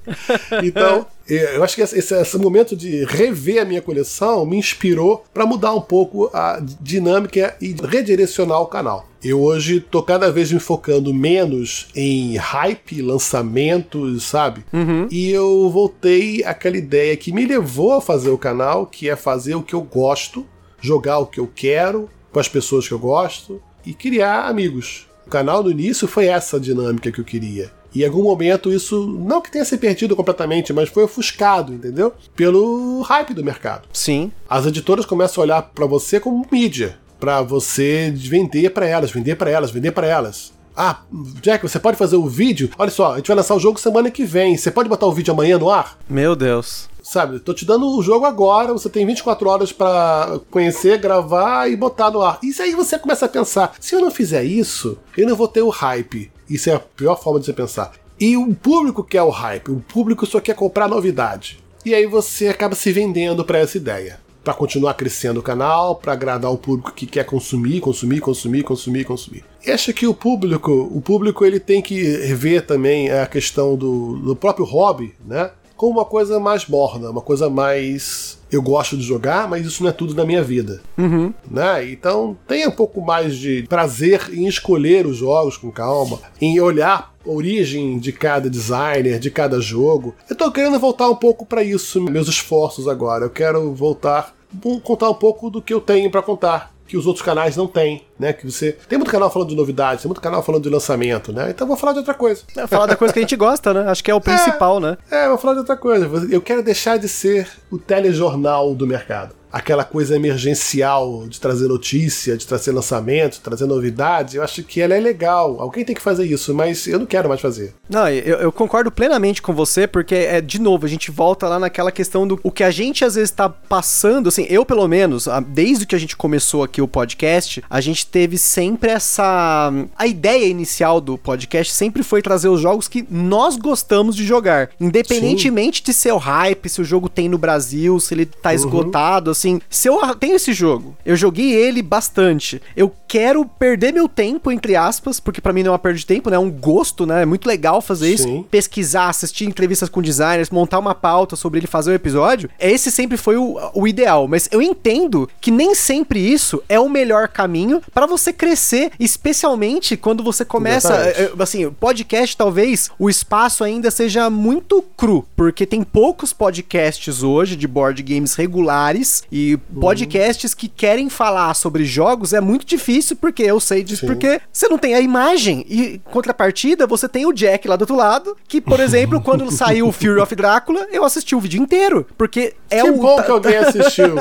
Então, eh, eu acho que esse, esse- momento de rever a minha coleção me inspirou para mudar um pouco a dinâmica e redirecionar o canal. Eu hoje tô cada vez me focando menos em hype, lançamentos, sabe? E eu voltei àquela ideia que me levou a fazer o canal, que é fazer o que eu gosto, jogar o que eu quero, com as pessoas que eu gosto e criar amigos. O canal no início foi essa dinâmica que eu queria. E em algum momento isso, não que tenha se perdido completamente, mas foi ofuscado, entendeu? Pelo hype do mercado. Sim. As editoras começam a olhar pra você como mídia. para você vender para elas, vender para elas, vender para elas. Ah, Jack, você pode fazer o vídeo? Olha só, a gente vai lançar o jogo semana que vem. Você pode botar o vídeo amanhã no ar? Meu Deus. Sabe, tô te dando o jogo agora, você tem 24 horas para conhecer, gravar e botar no ar. Isso aí você começa a pensar: se eu não fizer isso, eu não vou ter o hype. Isso é a pior forma de você pensar. E o público quer o hype, o público só quer comprar novidade. E aí você acaba se vendendo para essa ideia para continuar crescendo o canal, para agradar o público que quer consumir, consumir, consumir, consumir, consumir. E acho que o público, o público ele tem que ver também a questão do, do próprio hobby, né? Como uma coisa mais morna, uma coisa mais eu gosto de jogar, mas isso não é tudo na minha vida. Uhum. Né? Então tenha um pouco mais de prazer em escolher os jogos com calma, em olhar origem de cada designer, de cada jogo. Eu tô querendo voltar um pouco para isso, meus esforços agora. Eu quero voltar, contar um pouco do que eu tenho para contar que os outros canais não têm, né? Que você tem muito canal falando de novidades, tem muito canal falando de lançamento, né? Então vou falar de outra coisa. É, falar da coisa que a gente gosta, né? Acho que é o principal, é, né? É, vou falar de outra coisa. Eu quero deixar de ser o telejornal do mercado aquela coisa emergencial de trazer notícia, de trazer lançamento, de trazer novidades, eu acho que ela é legal. Alguém tem que fazer isso, mas eu não quero mais fazer. Não, eu, eu concordo plenamente com você, porque, é de novo, a gente volta lá naquela questão do o que a gente às vezes tá passando, assim, eu pelo menos, desde que a gente começou aqui o podcast, a gente teve sempre essa. A ideia inicial do podcast sempre foi trazer os jogos que nós gostamos de jogar. Independentemente Sim. de ser o hype, se o jogo tem no Brasil, se ele tá uhum. esgotado, assim se eu tenho esse jogo, eu joguei ele bastante, eu quero perder meu tempo, entre aspas, porque para mim não é uma perda de tempo, né? É um gosto, né? É muito legal fazer Sim. isso. Pesquisar, assistir entrevistas com designers, montar uma pauta sobre ele fazer o um episódio. Esse sempre foi o, o ideal. Mas eu entendo que nem sempre isso é o melhor caminho para você crescer, especialmente quando você começa. Eh, eh, assim, podcast, talvez o espaço ainda seja muito cru, porque tem poucos podcasts hoje de board games regulares e podcasts que querem falar sobre jogos é muito difícil, porque eu sei disso, Sim. porque você não tem a imagem. E contrapartida, você tem o Jack lá do outro lado, que, por exemplo, quando saiu o Fury of Drácula, eu assisti o vídeo inteiro. Porque é que o. bom que alguém assistiu.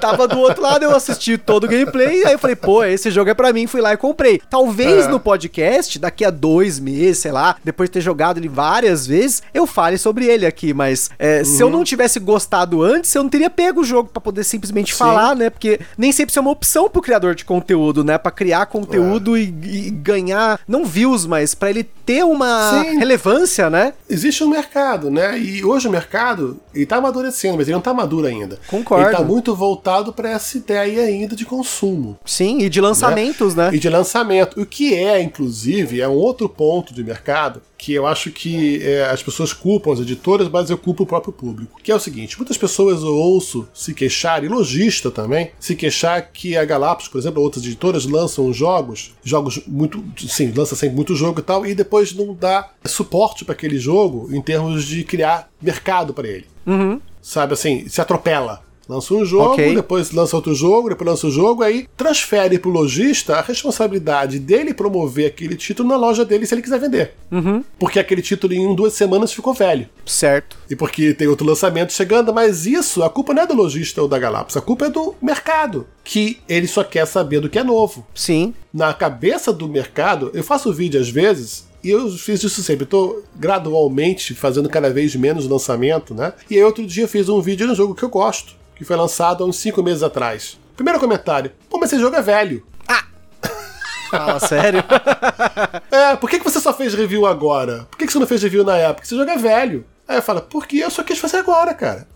Tava do outro lado, eu assisti todo o gameplay, aí eu falei, pô, esse jogo é pra mim, fui lá e comprei. Talvez é. no podcast, daqui a dois meses, sei lá, depois de ter jogado ele várias vezes, eu fale sobre ele aqui, mas é, uhum. se eu uhum. não tivesse gostado antes, eu não teria pego o jogo pra para poder simplesmente Sim. falar, né? Porque nem sempre isso é uma opção pro criador de conteúdo, né? Para criar conteúdo é. e, e, ganhar, não views, mas para ele ter uma Sim. relevância, né? Existe um mercado, né? E hoje o mercado, ele tá amadurecendo, mas ele não tá maduro ainda. Concordo. Ele tá muito voltado para essa ideia ainda de consumo. Sim, e de lançamentos, né? né? E de lançamento. O que é, inclusive, é um outro ponto de mercado que eu acho que é, as pessoas culpam as editoras, mas eu culpo o próprio público. Que é o seguinte: muitas pessoas eu ouço se queixar, e lojista também, se queixar que a Galápagos, por exemplo, outras editoras lançam jogos, jogos muito. Sim, lança sempre muito jogo e tal, e depois não dá suporte para aquele jogo em termos de criar mercado para ele. Uhum. Sabe assim, se atropela. Lança um jogo, okay. depois lança outro jogo, depois lança o um jogo, aí transfere pro lojista a responsabilidade dele promover aquele título na loja dele se ele quiser vender. Uhum. Porque aquele título em duas semanas ficou velho. Certo. E porque tem outro lançamento chegando, mas isso, a culpa não é do lojista ou da Galápagos, a culpa é do mercado, que ele só quer saber do que é novo. Sim. Na cabeça do mercado, eu faço vídeo às vezes e eu fiz isso sempre, estou gradualmente fazendo cada vez menos lançamento, né? E aí outro dia eu fiz um vídeo no jogo que eu gosto que foi lançado há uns 5 meses atrás. Primeiro comentário: Pô, mas esse jogo é velho. Ah! Fala sério? é, por que, que você só fez review agora? Por que, que você não fez review na época? Esse jogo é velho. Aí eu falo, porque eu só quis fazer agora, cara.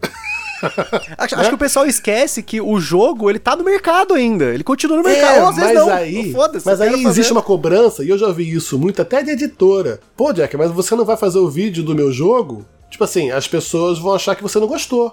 acho, que o pessoal esquece que o jogo ele tá no mercado ainda. Ele continua no mercado. É, Ou, às vezes mas não. aí, mas aí existe uma cobrança, e eu já vi isso muito até de editora. Pô, Jack, mas você não vai fazer o vídeo do meu jogo? Tipo assim, as pessoas vão achar que você não gostou.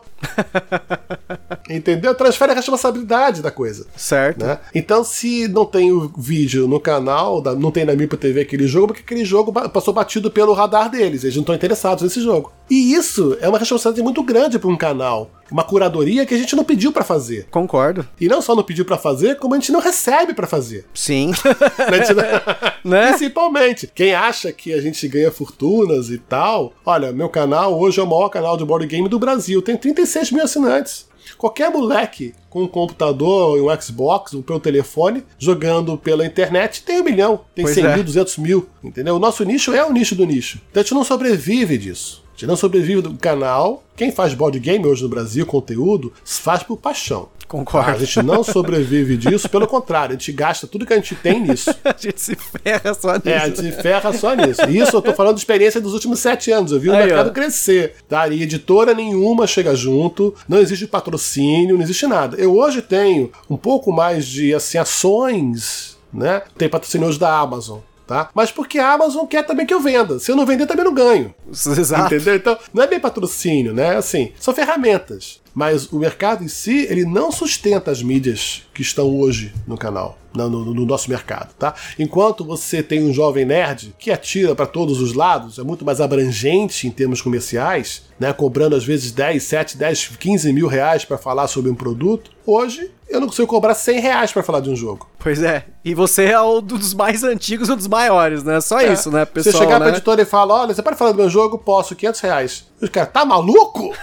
Entendeu? Transfere a responsabilidade da coisa. Certo. Né? Então, se não tem o vídeo no canal, não tem na Mipo TV aquele jogo, porque aquele jogo passou batido pelo radar deles. Eles não estão interessados nesse jogo. E isso é uma responsabilidade muito grande para um canal uma curadoria que a gente não pediu para fazer. Concordo. E não só não pediu para fazer, como a gente não recebe para fazer. Sim. né? Principalmente. Quem acha que a gente ganha fortunas e tal, olha, meu canal hoje é o maior canal de board game do Brasil, tem 36 mil assinantes. Qualquer moleque com um computador, um Xbox, ou pelo telefone, jogando pela internet, tem um milhão, tem Pois 100 é. mil, 200 mil, entendeu? O nosso nicho é o nicho do nicho. Então a gente não sobrevive disso. Gente não sobrevive do canal. Quem faz board game hoje no Brasil, conteúdo, faz por paixão. Concordo. A gente não sobrevive disso, pelo contrário, a gente gasta tudo que a gente tem nisso. A gente se ferra só nisso. É, a gente se ferra só nisso. E Isso eu tô falando de experiência dos últimos sete anos. Eu vi o Aí, mercado ó. crescer. Tá? E editora nenhuma chega junto, não existe patrocínio, não existe nada. Eu hoje tenho um pouco mais de assim, ações, né? Tem patrocínio hoje da Amazon. Tá? Mas porque a Amazon quer também que eu venda. Se eu não vender, também não ganho. Exato. Entendeu? Então, não é bem patrocínio, né? Assim, são ferramentas. Mas o mercado em si, ele não sustenta as mídias que estão hoje no canal, no, no- no nosso mercado, tá? Enquanto você tem um jovem nerd que atira para todos os lados, é muito mais abrangente em termos comerciais, né? Cobrando às vezes 10, 7, 10, 15 mil reais para falar sobre um produto. Hoje, eu não consigo cobrar 100 reais para falar de um jogo. Pois é. E você é um dos mais antigos um dos maiores, né? Só É. isso, né, pessoal? Você chegar né? pra editora e falar, olha, você pode falar do meu jogo? Posso, 500 reais. Os caras, tá maluco?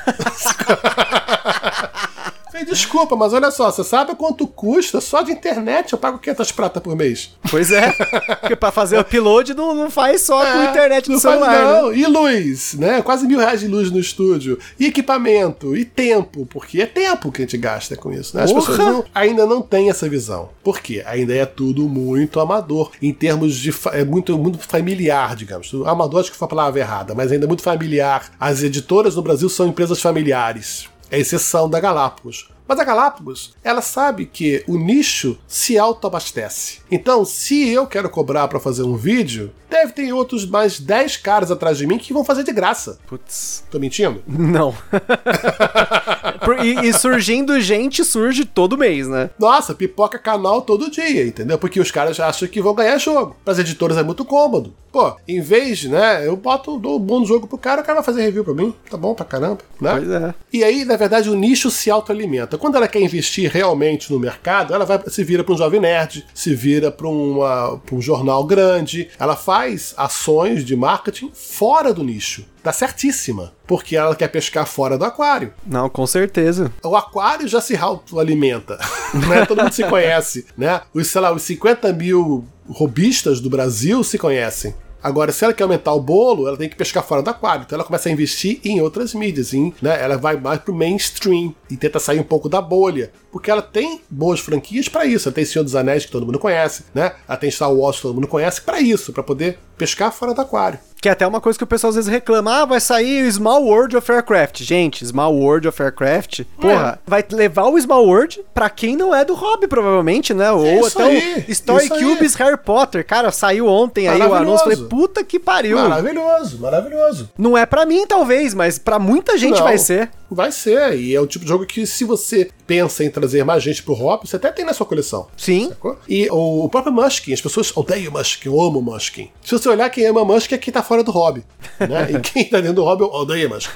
Falei, Desculpa, mas olha só, você sabe quanto custa só de internet? Eu pago 500 prata por mês. Pois é. Porque pra fazer upload não, não faz só com É, internet do não faz celular. né? não. E luz, né? Quase mil reais de luz no estúdio. E equipamento, e tempo, porque é tempo que a gente gasta com isso. Né? As Porra! pessoas não- ainda não têm essa visão. Por quê? Ainda é tudo muito amador. Em termos de. É muito, muito familiar, digamos. Amador acho que foi a palavra errada, mas ainda é muito familiar. As editoras no Brasil são empresas familiares. É exceção da Galápagos. Mas a Galápagos, ela sabe que o nicho se autoabastece. Então, se eu quero cobrar para fazer um vídeo, deve ter outros mais 10 caras atrás de mim que vão fazer de graça. Putz. Tô mentindo? Não. E, e surgindo gente surge todo mês, né? Nossa, pipoca canal todo dia, entendeu? Porque os caras acham que vão ganhar jogo. Para as editoras é muito cômodo. Pô, em vez, né, eu boto, dou um bom jogo pro cara, o cara vai fazer review pra mim. Tá bom pra caramba, né? Pois é. E aí, na verdade, o nicho se autoalimenta. Quando ela quer investir realmente no mercado, ela vai se vira para um jovem nerd, se vira para um jornal grande, ela faz ações de marketing fora do nicho. Tá certíssima. Porque ela quer pescar fora do aquário. Não, com certeza. O aquário já se autoalimenta. né? Todo mundo se conhece. Né? Os, sei lá, os 50 mil robistas do Brasil se conhecem. Agora, se ela quer aumentar o bolo, ela tem que pescar fora do aquário. Então ela começa a investir em outras mídias. Em, né? Ela vai mais pro mainstream e tenta sair um pouco da bolha. Porque ela tem boas franquias para isso. Ela tem Senhor dos Anéis, que todo mundo conhece, né? Ela tem Star Wars, que todo mundo conhece, para isso, para poder pescar fora do aquário. Que é até uma coisa que o pessoal às vezes reclama: ah, vai sair o Small World of Aircraft. Gente, Small World of Aircraft, porra, vai levar o Small World pra quem não é do hobby, provavelmente, né? Ou Isso até aí, o Story. Cubes Harry Potter. Cara, saiu ontem aí o anúncio. Falei, puta que pariu. Maravilhoso, maravilhoso. Não é pra mim, talvez, mas pra muita gente Não, vai ser. Vai ser, e é o tipo de jogo que se você pensa em trazer mais gente pro hobby, você até tem na sua coleção. Sim. Sacou? E o, o próprio Mushkin, as pessoas odeiam Mushkin, eu amo Mushkin. Se você olhar quem ama Mushkin é quem tá fora do hobby. Né? e quem tá dentro do hobby odeia Mushkin.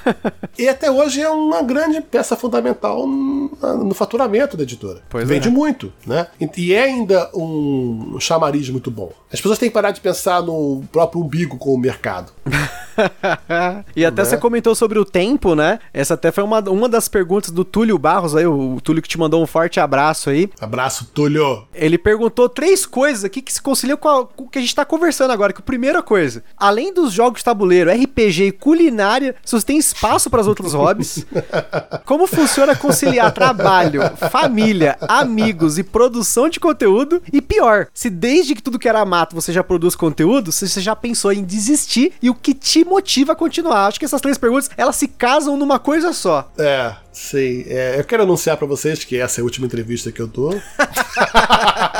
e até hoje é uma grande peça fundamental no, faturamento da editora. Pois Vende é. muito, né? E é ainda um chamariz muito bom. As pessoas têm que parar de pensar no próprio umbigo com o mercado. e até Né? você comentou sobre o tempo, né? Essa até foi uma, uma das perguntas do Túlio Barros aí, o Túlio que te mandou um forte abraço aí. Abraço, Túlio. Ele perguntou três coisas aqui que se conciliam com, a- com o que a gente tá conversando agora. Que a primeira coisa, além dos jogos de tabuleiro, RPG e culinária, se você tem espaço para os outros hobbies, como funciona conciliar trabalho, família, amigos e produção de conteúdo? E pior, se desde que tudo que era mato você já produz conteúdo, se você já pensou em desistir e o que te motiva a continuar? Acho que essas três perguntas, elas se casam numa coisa só. É, sei. É, eu quero anunciar pra vocês que essa é a última entrevista que eu dou.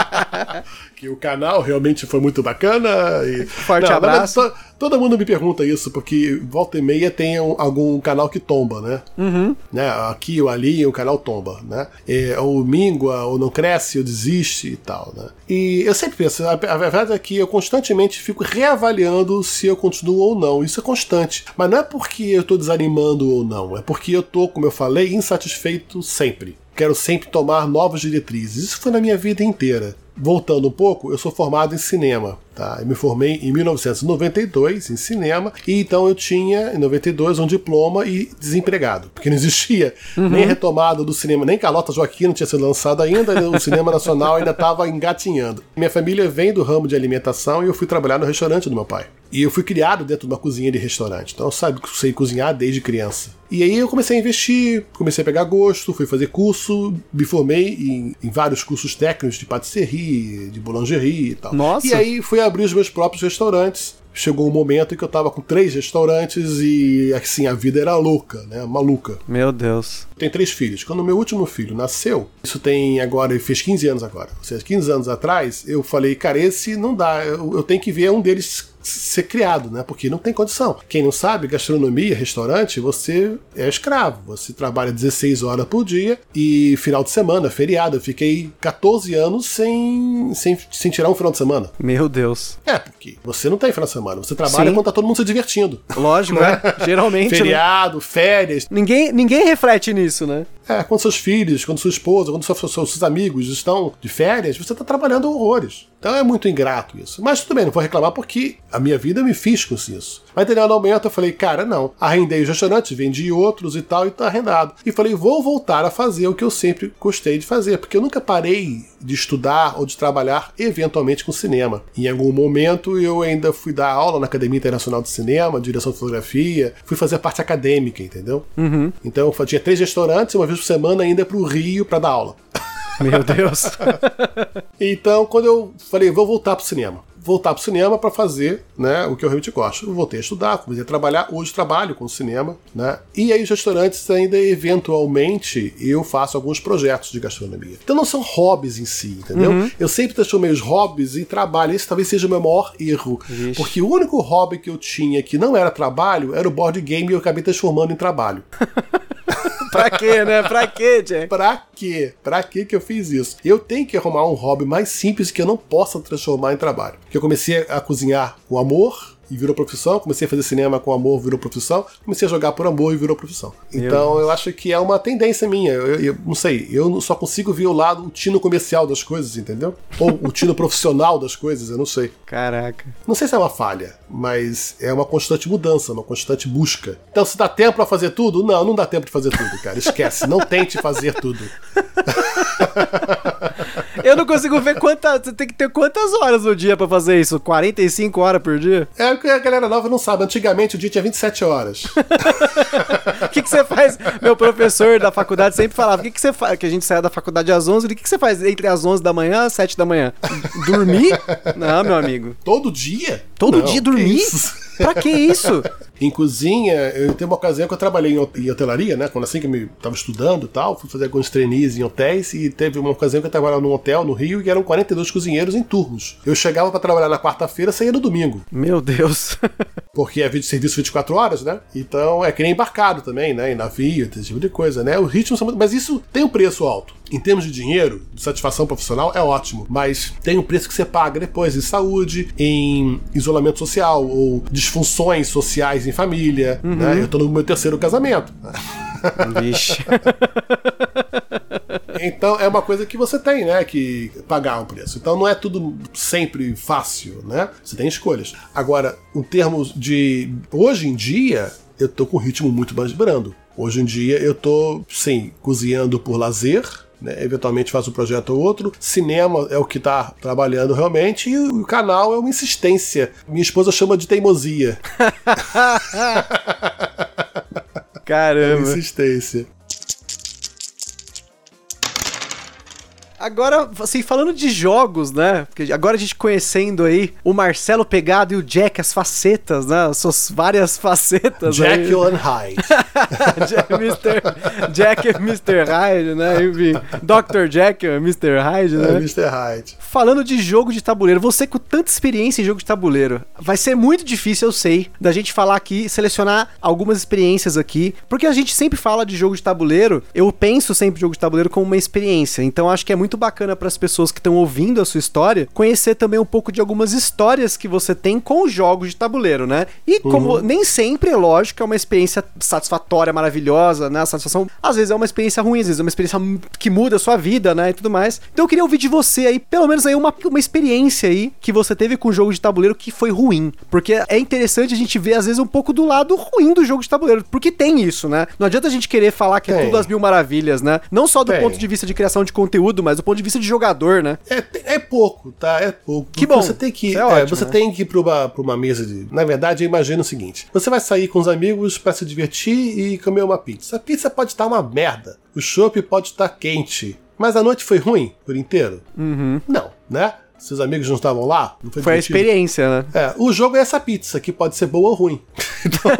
que o canal realmente foi muito bacana. E... Forte verdade, abraço. to- todo mundo me pergunta isso, porque volta e meia tem um- algum canal que tomba, né? Uhum. né? Aqui ou ali o canal tomba, né? É, ou mingua, ou não cresce, ou desiste e tal, né? E eu sempre penso, a, a verdade é que eu constantemente fico reavaliando se eu continuo ou não. Isso é constante. Mas não é porque eu tô desanimando ou não, é porque eu tô, como eu falei, insatisfeito sempre. Quero sempre tomar novas diretrizes. Isso foi na minha vida inteira. Voltando um pouco, eu sou formado em cinema. Tá? Eu me formei em 1992 em cinema, e então eu tinha, em 92, um diploma e desempregado, porque não existia uhum. nem retomada do cinema, nem Carlota Joaquim não tinha sido lançado ainda, o cinema nacional ainda estava engatinhando. Minha família vem do ramo de alimentação e eu fui trabalhar no restaurante do meu pai. E eu fui criado dentro de uma cozinha de restaurante, então eu sabe, sei cozinhar desde criança. E aí eu comecei a investir, comecei a pegar gosto, fui fazer curso, me formei em, em vários cursos técnicos de patisserie, de boulangerie e tal. Nossa! E aí fui abrir os meus próprios restaurantes chegou um momento em que eu tava com três restaurantes e assim, a vida era louca, né? Maluca. Meu Deus. Tenho três filhos. Quando meu último filho nasceu, isso tem agora, ele fez 15 anos agora. Ou seja, 15 anos atrás, eu falei, cara, esse não dá, eu, eu tenho que ver um deles ser criado, né? Porque não tem condição. Quem não sabe, gastronomia, restaurante, você é escravo. Você trabalha 16 horas por dia e final de semana, feriado. Eu fiquei 14 anos sem, sem, sem tirar um final de semana. Meu Deus. É, porque você não tem final de semana. Você trabalha Sim. quando tá todo mundo se divertindo. Lógico, né? Geralmente. Né? Feriado, né? férias. Ninguém, ninguém reflete nisso, né? É, quando seus filhos, quando sua esposa, quando seus, seus amigos estão de férias, você está trabalhando horrores. Então é muito ingrato isso. Mas tudo bem, não vou reclamar porque a minha vida me fiz com isso. Mas no momento eu falei, cara, não. Arrendei os restaurantes, vendi outros e tal, e tá arrendado. E falei, vou voltar a fazer o que eu sempre gostei de fazer, porque eu nunca parei de estudar ou de trabalhar eventualmente com cinema. Em algum momento eu ainda fui dar aula na Academia Internacional de Cinema, direção de fotografia, fui fazer a parte acadêmica, entendeu? Uhum. Então eu tinha três restaurantes, uma vez por semana ainda pro Rio para dar aula. Meu Deus. então, quando eu falei, vou voltar pro cinema voltar pro cinema para fazer né, o que eu realmente gosto. Eu voltei a estudar, comecei a trabalhar, hoje trabalho com cinema, né? E aí os restaurantes ainda eventualmente eu faço alguns projetos de gastronomia. Então não são hobbies em si, entendeu? Uhum. Eu sempre transformei os hobbies em trabalho. Esse talvez seja o meu maior erro. Ixi. Porque o único hobby que eu tinha que não era trabalho era o board game e eu acabei transformando em trabalho. pra quê, né? Pra quê, Jack? Pra quê? Pra quê que eu fiz isso? Eu tenho que arrumar um hobby mais simples que eu não possa transformar em trabalho. Que eu comecei a cozinhar com amor, e virou profissão. Comecei a fazer cinema com amor, virou profissão. Comecei a jogar por amor e virou profissão. Então eu acho que é uma tendência minha. Eu, eu, não sei, eu só consigo ver o lado, o tino comercial das coisas, entendeu? Ou o tino profissional das coisas, eu não sei. Caraca. Não sei se é uma falha, mas é uma constante mudança, uma constante busca. Então se dá tempo para fazer tudo? Não, não dá tempo de fazer tudo, cara. Esquece, não tente fazer tudo. eu não consigo ver quantas. Você tem que ter quantas horas no dia para fazer isso? 45 horas por dia? É porque a galera nova não sabe. Antigamente o dia tinha 27 horas. O que, que você faz? Meu professor da faculdade sempre falava: o que, que você faz? Que a gente saia da faculdade às 11. O que, que você faz entre as 11 da manhã e as 7 da manhã? Dormir? Não, meu amigo. Todo dia? Todo não, dia dormir? Pra que isso? em cozinha, eu tenho uma ocasião que eu trabalhei em hotelaria, né? Quando assim que eu estava estudando e tal, fui fazer alguns trainees em hotéis e teve uma ocasião que eu trabalhava num hotel no Rio e eram 42 cozinheiros em turnos. Eu chegava para trabalhar na quarta-feira, saía no domingo. Meu Deus. Porque é vídeo serviço 24 horas, né? Então é que nem embarcado também, né? Em navio, esse tipo de coisa, né? O ritmo são... Mas isso tem um preço alto. Em termos de dinheiro, de satisfação profissional, é ótimo. Mas tem um preço que você paga depois em saúde, em isolamento social ou disfunções sociais em família. Uhum. Né? Eu tô no meu terceiro casamento. Vixe. Então é uma coisa que você tem, né, que pagar um preço. Então não é tudo sempre fácil, né? Você tem escolhas. Agora, em termos de hoje em dia, eu tô com um ritmo muito mais brando. Hoje em dia eu tô, sim, cozinhando por lazer, né? Eventualmente faz um projeto ou outro. Cinema é o que está trabalhando realmente e o canal é uma insistência. Minha esposa chama de teimosia. Caramba. Uma insistência. Agora, assim, falando de jogos, né? Porque agora a gente conhecendo aí o Marcelo Pegado e o Jack, as facetas, né? As suas várias facetas. Jekyll and Hyde. Mr. Jack e Mr. Hyde, né? Enfim, Dr. Jack Mr. Hyde, né? É, Mr. Hyde. Falando de jogo de tabuleiro, você com tanta experiência em jogo de tabuleiro, vai ser muito difícil, eu sei, da gente falar aqui, selecionar algumas experiências aqui, porque a gente sempre fala de jogo de tabuleiro, eu penso sempre jogo de tabuleiro como uma experiência, então acho que é muito muito bacana para as pessoas que estão ouvindo a sua história conhecer também um pouco de algumas histórias que você tem com os jogos de tabuleiro, né? E como uhum. nem sempre, é lógico, é uma experiência satisfatória maravilhosa, né? A satisfação, às vezes é uma experiência ruim, às vezes é uma experiência que muda a sua vida, né? E tudo mais. Então eu queria ouvir de você aí, pelo menos aí, uma, uma experiência aí que você teve com o jogo de tabuleiro que foi ruim. Porque é interessante a gente ver, às vezes, um pouco do lado ruim do jogo de tabuleiro. Porque tem isso, né? Não adianta a gente querer falar que é Tem. tudo as mil maravilhas, né? Não só do Tem. ponto de vista de criação de conteúdo, mas do ponto de vista de jogador, né? É, é pouco, tá? É pouco. Que bom. Você tem que, é é, ótimo, você né? tem que ir pra uma, pra uma mesa de. Na verdade, eu imagino o seguinte: você vai sair com os amigos pra se divertir e comer uma pizza. A pizza pode estar uma merda. O chopp pode estar quente. Mas a noite foi ruim por inteiro? Não, né? Seus amigos não estavam lá? Não Uhum. Foi a experiência, né? É, o jogo é essa pizza, que pode ser boa ou ruim. Então,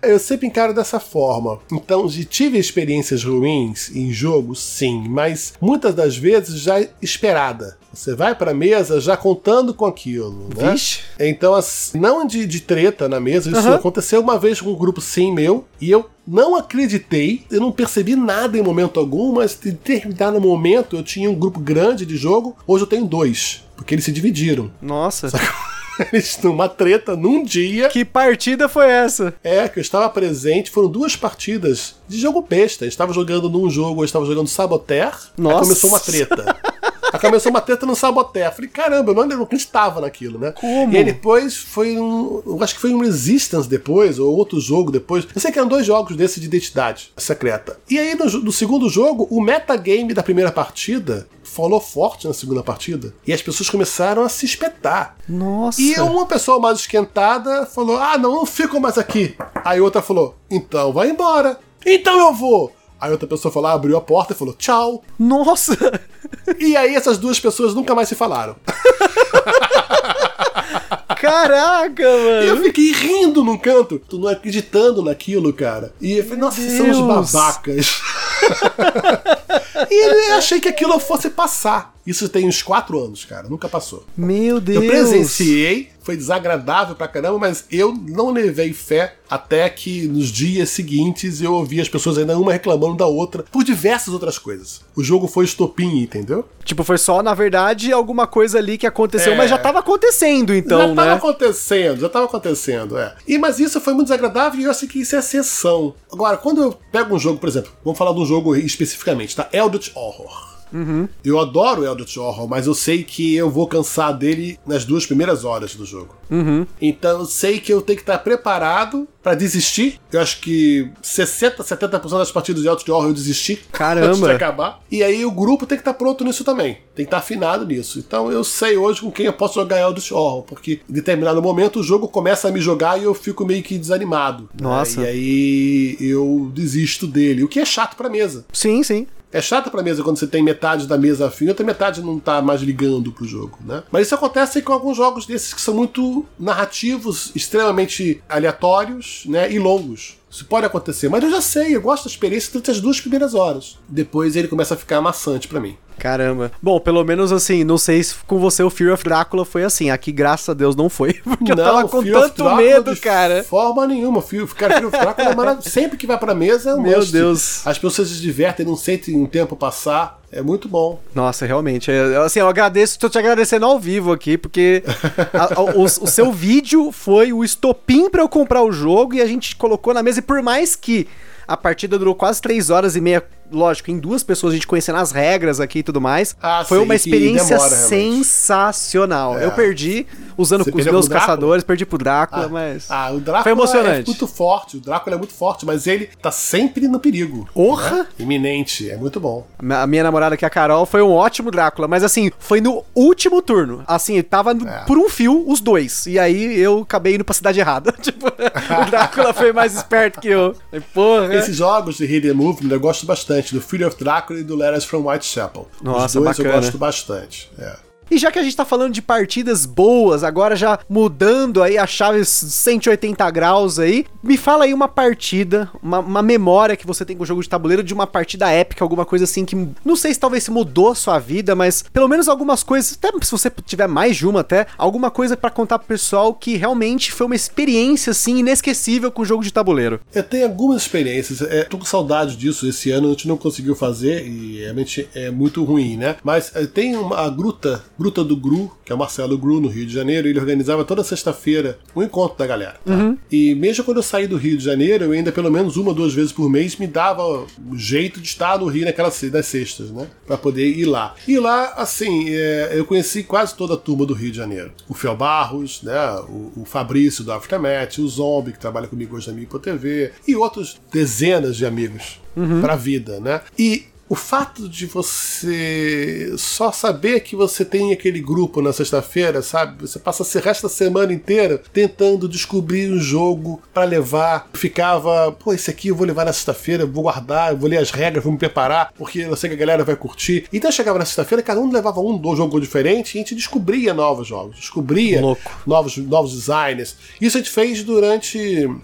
eu sempre encaro dessa forma. Então, tive experiências ruins em jogo, sim, mas muitas das vezes já esperada. Você vai pra mesa já contando com aquilo, né? Vixe. Então, assim, não de, de treta na mesa, isso Aham. aconteceu uma vez com um grupo sim meu, e eu não acreditei, eu não percebi nada em momento algum, mas em determinado momento eu tinha um grupo grande de jogo, hoje eu tenho dois, porque eles se dividiram. Nossa. Eles numa treta num dia. Que partida foi essa? É, que eu estava presente, foram duas partidas de jogo besta. Eu estava jogando num jogo, eu estava jogando Saboteur, Nossa. aí começou uma treta. Aí começou uma treta no Saboteur. Falei, caramba, eu não não acreditava naquilo, né? Como? E aí depois foi um. Eu acho que foi um Resistance depois, ou outro jogo depois. Eu sei que eram dois jogos desse de identidade secreta. E aí no, no segundo jogo, o metagame da primeira partida falou forte na segunda partida. E as pessoas começaram a se espetar. Nossa. E uma pessoa mais esquentada falou: Ah, não, não fico mais aqui. Aí outra falou: Então vai embora. Então eu vou. Aí outra pessoa falou, ah, abriu a porta e falou tchau. Nossa! E aí essas duas pessoas nunca mais se falaram. Caraca, E eu mano! fiquei rindo num canto, tu não acreditando naquilo, cara. E eu falei, nossa, são Deus. babacas. e eu achei que aquilo fosse passar. Isso tem uns quatro anos, cara. Nunca passou. Meu Deus! Eu presenciei, foi desagradável pra caramba, mas eu não levei fé até que nos dias seguintes eu ouvi as pessoas ainda uma reclamando da outra por diversas outras coisas. O jogo foi estopim, entendeu? Tipo, foi só, na verdade, alguma coisa ali que aconteceu, É. mas já tava acontecendo, então, já tava né? acontecendo, já tava acontecendo, é. E, mas isso foi muito desagradável e eu achei que isso é exceção. Agora, quando eu pego um jogo, por exemplo, vamos falar de um jogo especificamente, tá? Eldritch Horror. Eu adoro Eldritch Horror, mas eu sei que eu vou cansar dele nas duas primeiras horas do jogo. Então eu sei que eu tenho que estar preparado pra desistir. Eu acho que 60, 70% das partidas de Eldritch Horror eu desisti Caramba. antes de acabar. E aí o grupo tem que estar pronto nisso também. Tem que estar afinado nisso. Então eu sei hoje com quem eu posso jogar Eldritch Horror, porque em determinado momento o jogo começa a me jogar e eu fico meio que desanimado. né? Nossa. E aí eu desisto dele, o que é chato pra mesa. Sim, sim. É chato pra mesa quando você tem metade da mesa afim e outra metade não tá mais ligando pro jogo, né? Mas isso acontece com alguns jogos desses que são muito narrativos, extremamente aleatórios, né? E longos. Isso pode acontecer, mas eu já sei, eu gosto da experiência durante as duas primeiras horas. Depois ele começa a ficar maçante pra mim. Caramba. Bom, pelo menos assim, não sei se com você o Fear of Drácula foi assim. Aqui, graças a Deus, não foi. Porque eu tava com Fear tanto medo, de cara. Forma nenhuma. Fear, cara, Fear of Drácula é maravilhoso. Sempre que vai pra mesa é um Meu. Deus. As pessoas se divertem, não sentem um tempo passar. É muito bom. Nossa, realmente. é, assim, eu agradeço, tô te agradecendo ao vivo aqui, porque a- a- o, o seu vídeo foi o estopim pra eu comprar o jogo e a gente colocou na mesa. E por mais que a partida durou quase três horas e meia, lógico, em duas pessoas a gente conhecendo as regras aqui e tudo mais, Ah, foi sim, uma que experiência demora, sensacional. É. Eu perdi usando Você os meus caçadores, perdi pro Drácula, Ah, mas. ah, o Drácula Foi emocionante. é muito forte. O Drácula é muito forte, mas ele tá sempre no perigo. Porra! né? Iminente. É muito bom. A minha namorada aqui, a Carol, foi um ótimo Drácula, mas assim, foi no último turno. Assim, tava É. por um fio os dois. E aí eu acabei indo pra cidade errada. tipo, o Drácula foi mais esperto que eu. Porra. Esses jogos de Hidden Movement eu gosto bastante, do Fear of Drácula e do Letters from Whitechapel. Nossa, Os dois eu bacana. gosto bastante. É. E já que a gente tá falando de partidas boas, agora já mudando aí a chave 180 graus aí, me fala aí uma partida, uma, uma memória que você tem com o jogo de tabuleiro de uma partida épica, alguma coisa assim que, não sei se talvez se mudou a sua vida, mas pelo menos algumas coisas, até se você tiver mais de uma até, alguma coisa pra contar pro pessoal que realmente foi uma experiência assim inesquecível com o jogo de tabuleiro. Eu tenho algumas experiências, é, tô com saudade disso. Esse ano a gente não conseguiu fazer e realmente é muito ruim, né? Mas é, tem uma a gruta, Gruta do Gru, que é o Marcelo Gru, no Rio de Janeiro, ele organizava toda sexta-feira um encontro da galera. Tá? Uhum. E mesmo quando eu saí do Rio de Janeiro, eu ainda pelo menos uma, duas vezes por mês me dava o jeito de estar no Rio naquelas das sextas, né? Pra poder ir lá. E lá, assim, é, eu conheci quase toda a turma do Rio de Janeiro. O Fel Barros, né? O, o Fabrício do Aftermath, o Zombie, que trabalha comigo hoje na Mipo TV, e outros dezenas de amigos uhum. pra vida, né? E o fato de você só saber que você tem aquele grupo na sexta-feira, sabe? Você passa o resto da semana inteira tentando descobrir um jogo para levar. Ficava, pô, esse aqui eu vou levar na sexta-feira, vou guardar, vou ler as regras, vou me preparar, porque eu sei que a galera vai curtir. Então chegava na sexta-feira, cada um levava um jogo diferente e a gente descobria novos jogos, descobria novos, novos designers. Isso a gente fez durante,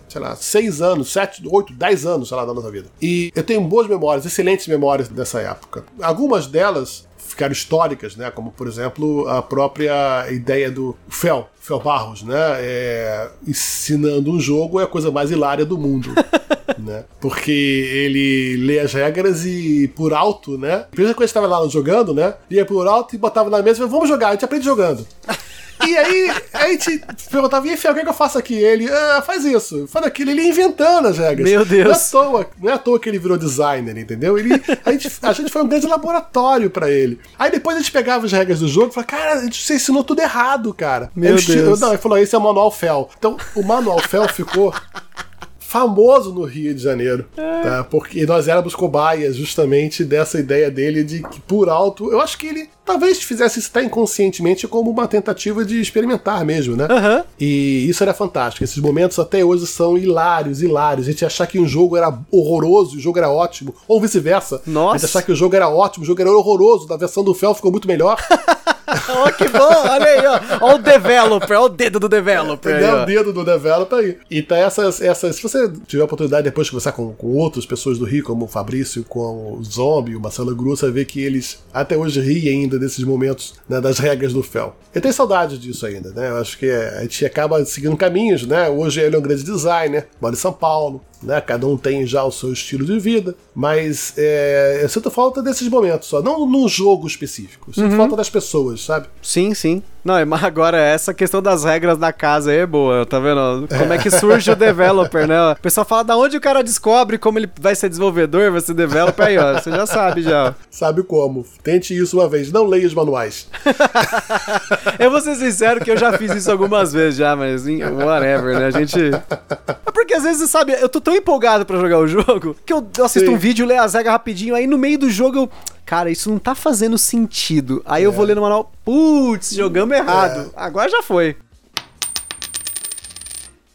sei lá, seis anos, sete, oito, dez anos, sei lá, da nossa vida. E eu tenho boas memórias, excelentes memórias dessa época. Algumas delas ficaram históricas, né? Como por exemplo a própria ideia do Fel, Fel Barros, né? É, ensinando um jogo é a coisa mais hilária do mundo. né? Porque ele lê as regras e por alto, né? Primeiro quando estava lá jogando, né? Ia por alto e botava na mesa e falava, vamos jogar, a gente aprende jogando. E aí a gente perguntava, e Fiel, o que, é que eu faço aqui? Ele, ah, faz isso, faz aquilo. Ele ia inventando as regras. Meu Deus. Não é à toa, não é à toa que ele virou designer, entendeu? Ele, a, gente, a gente foi um grande laboratório para ele. Aí depois a gente pegava as regras do jogo e falava, cara, você ensinou tudo errado, cara. Meu Deus. Não, ele falou, esse é o manual Fel. Então, o manual Fel ficou famoso no Rio de Janeiro, é. tá? Porque nós éramos cobaias justamente dessa ideia dele de que por alto, eu acho que ele talvez fizesse isso até inconscientemente como uma tentativa de experimentar mesmo, né? Uhum. E isso era fantástico. Esses momentos até hoje são hilários, hilários. A gente achar que um jogo era horroroso, o jogo era ótimo, ou vice-versa. Nossa. A gente achar que o jogo era ótimo, o jogo era horroroso, da versão do Fel ficou muito melhor. oh, que bom, olha aí, ó. Olha o developer, olha o dedo do developer. É, o dedo do developer aí. Então, essas, essas. Se você tiver a oportunidade depois de conversar com, com outras pessoas do Rio, como o Fabrício, com o Zombie, o Marcelo Gru, você vê que eles até hoje riem ainda desses momentos né, das regras do Fel. Eu tenho saudade disso ainda, né? Eu acho que a gente acaba seguindo caminhos, né? Hoje ele é um grande designer, mora em São Paulo, né? Cada um tem já o seu estilo de vida, mas é, eu sinto falta desses momentos só, não num jogo específico, sinto uhum. falta das pessoas, sabe? Sim, sim. Não, mas agora essa questão das regras da casa aí é boa, tá vendo? Como é que surge o developer, né? O pessoal fala da onde o cara descobre como ele vai ser desenvolvedor, vai ser developer, aí ó, você já sabe já. Sabe como. Tente isso uma vez, não leia os manuais. eu vou ser sincero que eu já fiz isso algumas vezes já, mas whatever, né? A gente... É porque às vezes, sabe, eu tô tão empolgado para jogar o jogo que eu assisto Sim. um vídeo, leio as regras rapidinho, aí no meio do jogo eu cara, isso não tá fazendo sentido. Aí é. eu vou ler no manual, putz, jogamos errado. É. Agora já foi.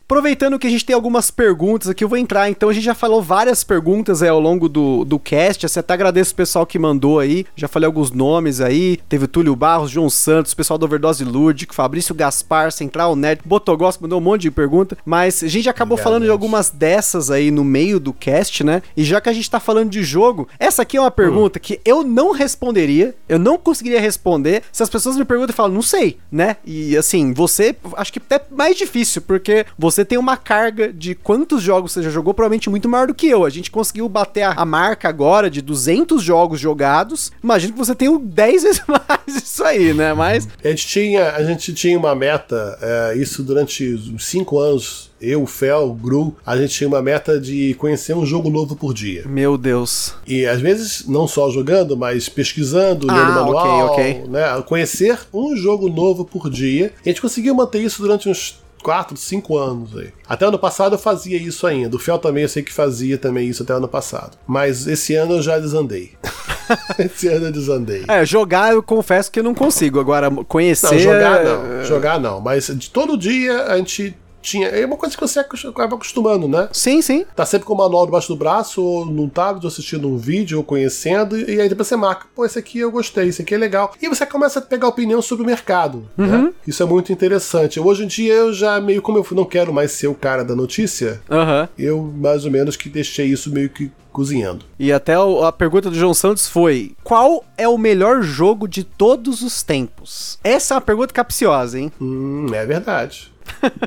Aproveitando que a gente tem algumas perguntas aqui, eu vou entrar. Então, a gente já falou várias perguntas aí ao longo do, do cast. Assim, até agradeço o pessoal que mandou aí. Já falei alguns nomes aí. Teve o Túlio Barros, João Santos, o pessoal do Overdose Lúdico, Fabrício Gaspar, Central Nerd, Botogós, mandou um monte de pergunta. Mas a gente acabou Obrigado, falando gente. de algumas dessas aí no meio do cast, né? E já que a gente tá falando de jogo, essa aqui é uma pergunta hum. que eu não responderia, eu não conseguiria responder se as pessoas me perguntam e falam, não sei, né? E assim, você, acho que até mais difícil, porque você você tem uma carga de quantos jogos você já jogou, provavelmente muito maior do que eu. A gente conseguiu bater a, a marca agora de 200 jogos jogados. Imagino que você tenha 10 vezes mais isso aí, né? Mas. A gente tinha, a gente tinha uma meta, é, isso durante os 5 anos eu, o Fel, o Gru, a gente tinha uma meta de conhecer um jogo novo por dia. Meu Deus. E às vezes, não só jogando, mas pesquisando, lendo ah, manual, okay, okay. né? Conhecer um jogo novo por dia. E a gente conseguiu manter isso durante uns 4, 5 anos aí. Até ano passado eu fazia isso ainda. O Fel também eu sei que fazia também isso até ano passado. Mas esse ano eu já desandei. esse ano eu desandei. É, jogar eu confesso que eu não consigo. Agora, conhecer. Não, jogar não. Jogar não. Mas de todo dia a gente tinha. É uma coisa que você acaba acostumando, né? Sim, sim. Tá sempre com o manual debaixo do braço, ou num tablet, assistindo um vídeo, ou conhecendo, e aí depois você marca, pô, esse aqui eu gostei, esse aqui é legal. E você começa a pegar opinião sobre o mercado. Né? Uhum. Né? Isso é muito interessante. Hoje em dia eu já meio como eu não quero mais ser o cara da notícia, uhum. eu mais ou menos que deixei isso meio que cozinhando. E até a pergunta do João Santos foi: qual é o melhor jogo de todos os tempos? Essa é uma pergunta capciosa, hein? Hum, é verdade.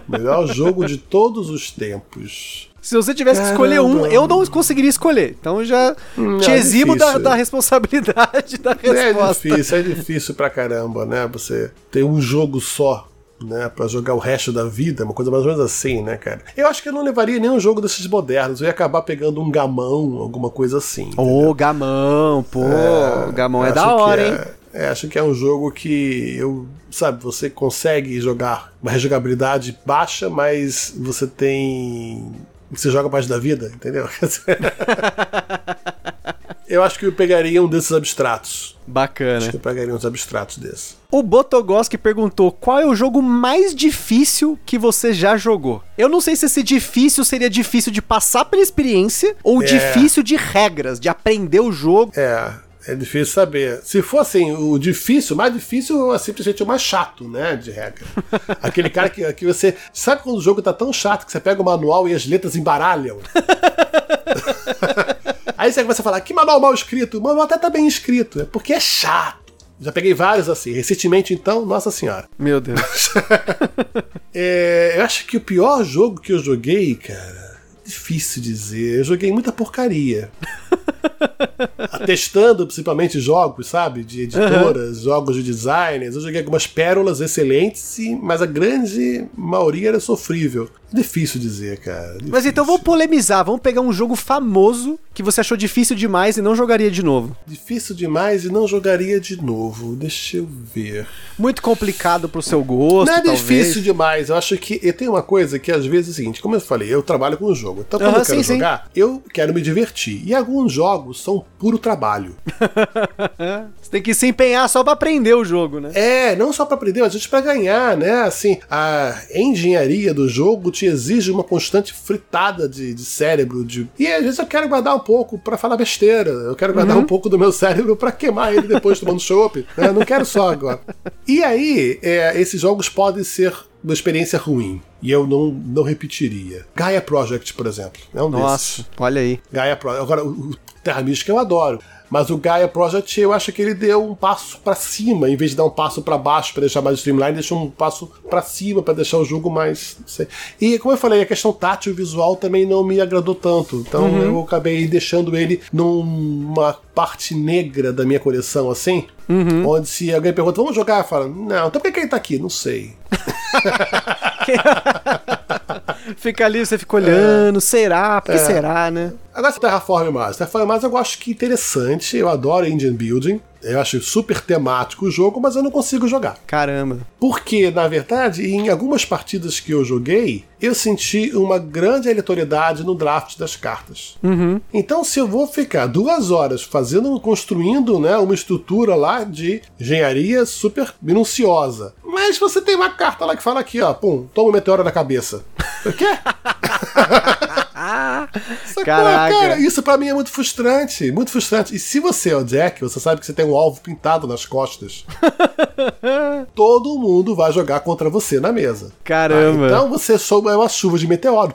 Melhor jogo de todos os tempos. Se você tivesse que escolher um, Caramba. eu não conseguiria escolher. Então eu já Hum, te é eximo da, difícil. da responsabilidade da É resposta. difícil, é difícil pra caramba, né? Você ter um jogo só, né? Pra jogar o resto da vida, uma coisa mais ou menos assim, né, cara? Eu acho que eu não levaria nenhum jogo desses modernos. Eu ia acabar pegando um gamão, alguma coisa assim. Ô, Gamão, pô. Gamão é da hora, é- hein? É, acho que é um jogo que eu, sabe, você consegue jogar uma rejogabilidade baixa, mas você tem. Você joga mais da vida, entendeu? eu acho que eu pegaria um desses abstratos. Bacana. Acho que eu pegaria uns abstratos desses. O Botogoski perguntou qual é o jogo mais difícil que você já jogou. Eu não sei se esse difícil seria difícil de passar pela experiência ou É. difícil de regras, de aprender o jogo. É, é difícil saber. Se for assim, o difícil, o mais difícil é simplesmente o mais chato, né? De regra. Aquele cara que, que você. Sabe quando o jogo tá tão chato que você pega o manual e as letras embaralham? Aí você começa a falar, que manual mal escrito? O manual até tá bem escrito, é porque é chato. Já peguei vários assim. Recentemente, então, nossa senhora. Meu Deus. É, eu acho que o pior jogo que eu joguei, cara, difícil dizer. Eu joguei muita porcaria. Testando principalmente jogos, sabe? De editoras, jogos de designers. Eu joguei algumas pérolas excelentes, e- mas a grande maioria era sofrível. Difícil dizer, cara. Mas então difícil. vamos polemizar, vamos pegar um jogo famoso que você achou difícil demais e não jogaria de novo. Difícil demais e não jogaria de novo. Deixa eu ver. Muito complicado pro seu gosto, Não é talvez. difícil demais. Eu acho que eu tenho uma coisa que às vezes é o seguinte, como eu falei, eu trabalho com o jogo. Então quando Aham, eu quero sim, sim. jogar, eu quero me divertir. E alguns jogos são puro trabalho. Você tem que se empenhar só pra aprender o jogo, né? É, não só pra aprender, mas gente pra ganhar, né? Assim, a engenharia do jogo te exige uma constante fritada de, de cérebro. De... E às vezes eu quero guardar um pouco pra falar besteira. Eu quero guardar um pouco do meu cérebro pra queimar ele depois tomando chopp. Né? Não quero só agora. E aí, é, esses jogos podem ser uma experiência ruim. E eu não, não repetiria. Gaia Project, por exemplo. É um desses. Nossa, olha aí. Gaia Project. Agora, o Terra Mística eu adoro. Mas o Gaia Project eu acho que ele deu um passo pra cima, em vez de dar um passo pra baixo pra deixar mais streamline, deixou um passo pra cima pra deixar o jogo mais. Não sei. E como eu falei, a questão tátil e visual também não me agradou tanto. Então eu acabei deixando ele numa parte negra da minha coleção, assim. Onde se alguém pergunta, vamos jogar? Fala, não, então por que, que ele tá aqui? Não sei. Fica ali, você fica olhando, será? Por que será, né? Agora, Terraform Mars. Terraform Mars eu acho que interessante, eu adoro engine building, eu acho super temático o jogo, mas eu não consigo jogar. Caramba. Porque, na verdade, em algumas partidas que eu joguei, eu senti uma grande aleatoriedade no draft das cartas. Então, se eu vou ficar duas horas fazendo, construindo né, uma estrutura lá de engenharia super minuciosa, mas você tem uma carta lá que fala aqui, ó, pum, toma um meteoro na cabeça. O quê? Sacou, Caraca. cara? Isso pra mim é muito frustrante, muito frustrante. E se você é o Jack, você sabe que você tem um alvo pintado nas costas. Todo mundo vai jogar contra você na mesa. Caramba. Ah, então você soube é uma chuva de meteoro.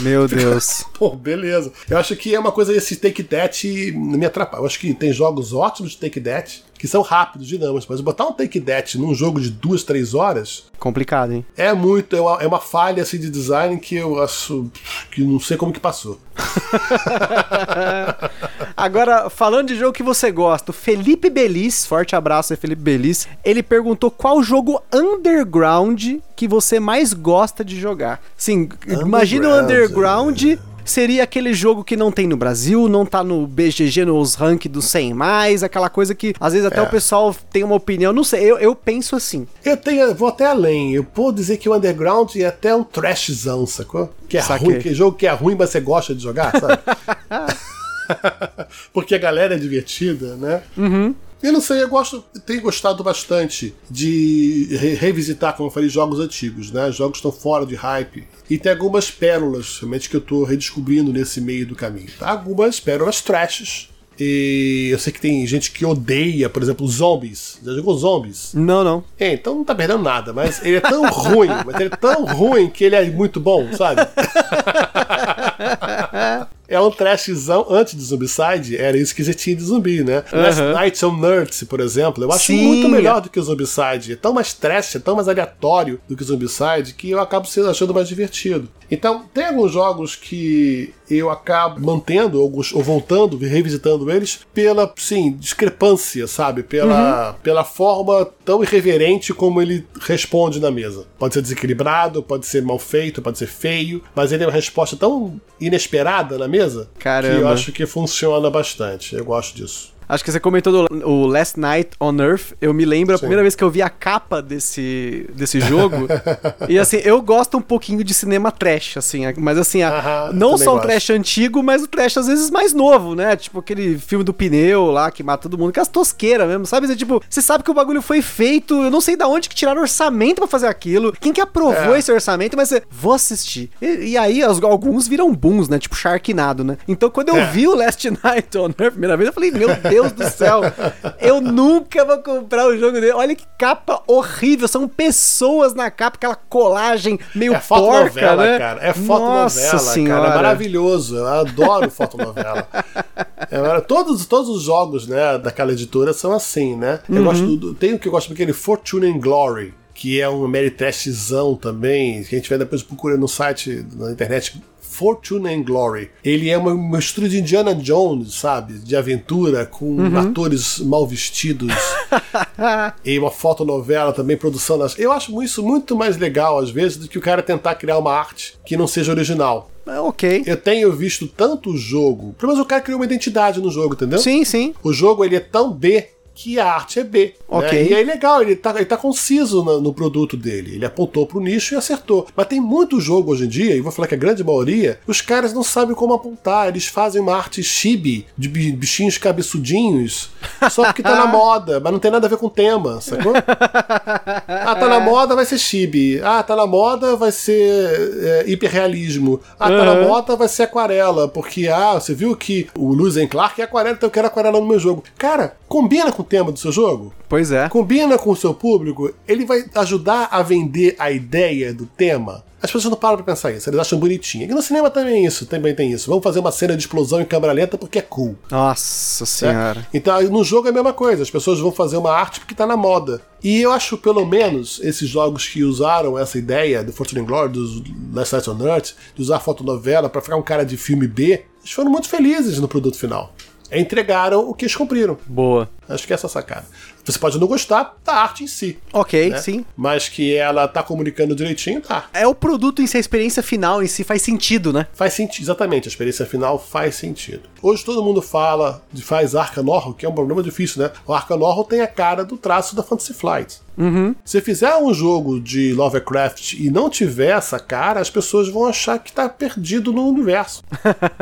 Meu Deus. Pô, beleza. Eu acho que é uma coisa esse take that me atrapalha. Eu acho que tem jogos ótimos de take that que são rápidos, dinâmicos, mas botar um take that num jogo de duas, três horas Complicado, hein? é muito, é uma, é uma falha assim, de design que eu acho que não sei como que passou. Agora, falando de jogo que você gosta, o Felipe Belis, forte abraço aí, Felipe Belis, ele perguntou qual jogo underground que você mais gosta de jogar. Sim, imagina o Underground, underground. Seria aquele jogo que não tem no Brasil, não tá no BGG, nos rank do 100 mais, aquela coisa que às vezes até É. o pessoal tem uma opinião, não sei, eu, eu penso assim. Eu tenho, vou até além. Eu vou dizer que o Underground é até um trashzão, sacou? Que é Saquei. ruim, que jogo que é ruim, mas você gosta de jogar, sabe? Porque a galera é divertida, né? Uhum. Eu não sei, eu gosto, tenho gostado bastante de re- revisitar, como eu falei, jogos antigos, né? Jogos que estão fora de hype. E tem algumas pérolas, realmente, que eu tô redescobrindo nesse meio do caminho. Tá? Algumas pérolas trashes. E eu sei que tem gente que odeia, por exemplo, zombies. Já jogou zombies? Não, não. É, então não tá perdendo nada, mas ele é tão ruim, mas ele é tão ruim que ele é muito bom, sabe? É um trashzão antes de Zombicide, era isso que já tinha de zumbi, né? Last Night on Nerds, por exemplo, eu acho Sim. muito melhor do que o Zombicide. É tão mais trash, é tão mais aleatório do que o Zombicide que eu acabo sendo achando mais divertido. Então, tem alguns jogos que eu acabo mantendo alguns, ou voltando, revisitando eles pela, sim, discrepância, sabe? Pela, pela forma tão irreverente como ele responde na mesa. Pode ser desequilibrado, pode ser mal feito, pode ser feio, mas ele é uma resposta tão inesperada na mesa que eu Caramba. acho que funciona bastante. Eu gosto disso. Acho que você comentou do o Last Night on Earth. Eu me lembro a Sim. primeira vez que eu vi a capa desse, desse jogo. e assim, eu gosto um pouquinho de cinema trash, assim. Mas assim, a- Aham, não só o trash antigo, mas o trash às vezes mais novo, né? Tipo aquele filme do pneu lá que mata todo mundo, que é as tosqueiras mesmo, sabe? Você, tipo, você sabe que o bagulho foi feito, eu não sei da onde que tiraram orçamento pra fazer aquilo. Quem que aprovou É. esse orçamento, mas você, vou assistir. E, e aí alguns viram booms, né? Tipo Sharknado, né? Então quando eu É. vi o Last Night on Earth a primeira vez, eu falei, meu Deus do céu, eu nunca vou comprar o jogo dele. Olha que capa horrível, são pessoas na capa, aquela colagem meio É porca, novela, né? cara. É foto Nossa senhora. cara. É maravilhoso. Eu adoro foto novela. É, todos, todos os jogos, né, daquela editora são assim, né? Uhum. Eu gosto do, tem o que eu gosto daquele Fortune and Glory, que é um Meritrashzão também, que a gente vai depois procurar no site, na internet. Fortune and Glory. Ele é uma mistura de Indiana Jones, sabe? De aventura, com Uhum. atores mal vestidos. e uma fotonovela também, produção das. Eu acho isso muito mais legal, às vezes, do que o cara tentar criar uma arte que não seja original. É, ok. Eu tenho visto tanto jogo. Pelo menos o cara criou uma identidade no jogo, entendeu? Sim, sim. O jogo ele é tão B que a arte é B. Ok. né? E é legal, ele tá, ele tá conciso no, no produto dele. Ele apontou pro nicho e acertou. Mas tem muito jogo hoje em dia, e vou falar que a grande maioria, os caras não sabem como apontar. Eles fazem uma arte chibi, de bi- bichinhos cabeçudinhos, só porque tá na moda, mas não tem nada a ver com o tema, sacou? Ah, tá na moda, vai ser chibi. Ah, tá na moda, vai ser é, hiperrealismo. Ah, tá na Uhum. moda, vai ser aquarela. Porque, ah, você viu que o Lewis and Clark é aquarela, então eu quero aquarela no meu jogo. Cara, combina com tema do seu jogo? Pois é. Combina com o seu público? Ele vai ajudar a vender a ideia do tema? As pessoas não param pra pensar isso, eles acham bonitinho. E no cinema também é isso, também tem isso. Vamos fazer uma cena de explosão em câmera lenta porque é cool. Nossa né? senhora. Então, aí no jogo é a mesma coisa, as pessoas vão fazer uma arte porque tá na moda. E eu acho, pelo menos, esses jogos que usaram essa ideia do Fortune and Glory, dos Last Night on Earth, de usar fotonovela pra ficar um cara de filme B, eles foram muito felizes no produto final. Entregaram o que eles cumpriram. Boa. Acho que é essa sacada. Você pode não gostar da arte em si. Ok, né? sim. Mas que ela tá comunicando direitinho, tá. É o produto em si, a experiência final em si faz sentido, né? Faz sentido, exatamente, a experiência final faz sentido. Hoje todo mundo fala de faz Arca Horror, que é um problema difícil, né? O Arca Horror tem a cara do traço da Fantasy Flight. Se fizer um jogo de Lovecraft e não tiver essa cara, as pessoas vão achar que tá perdido no universo.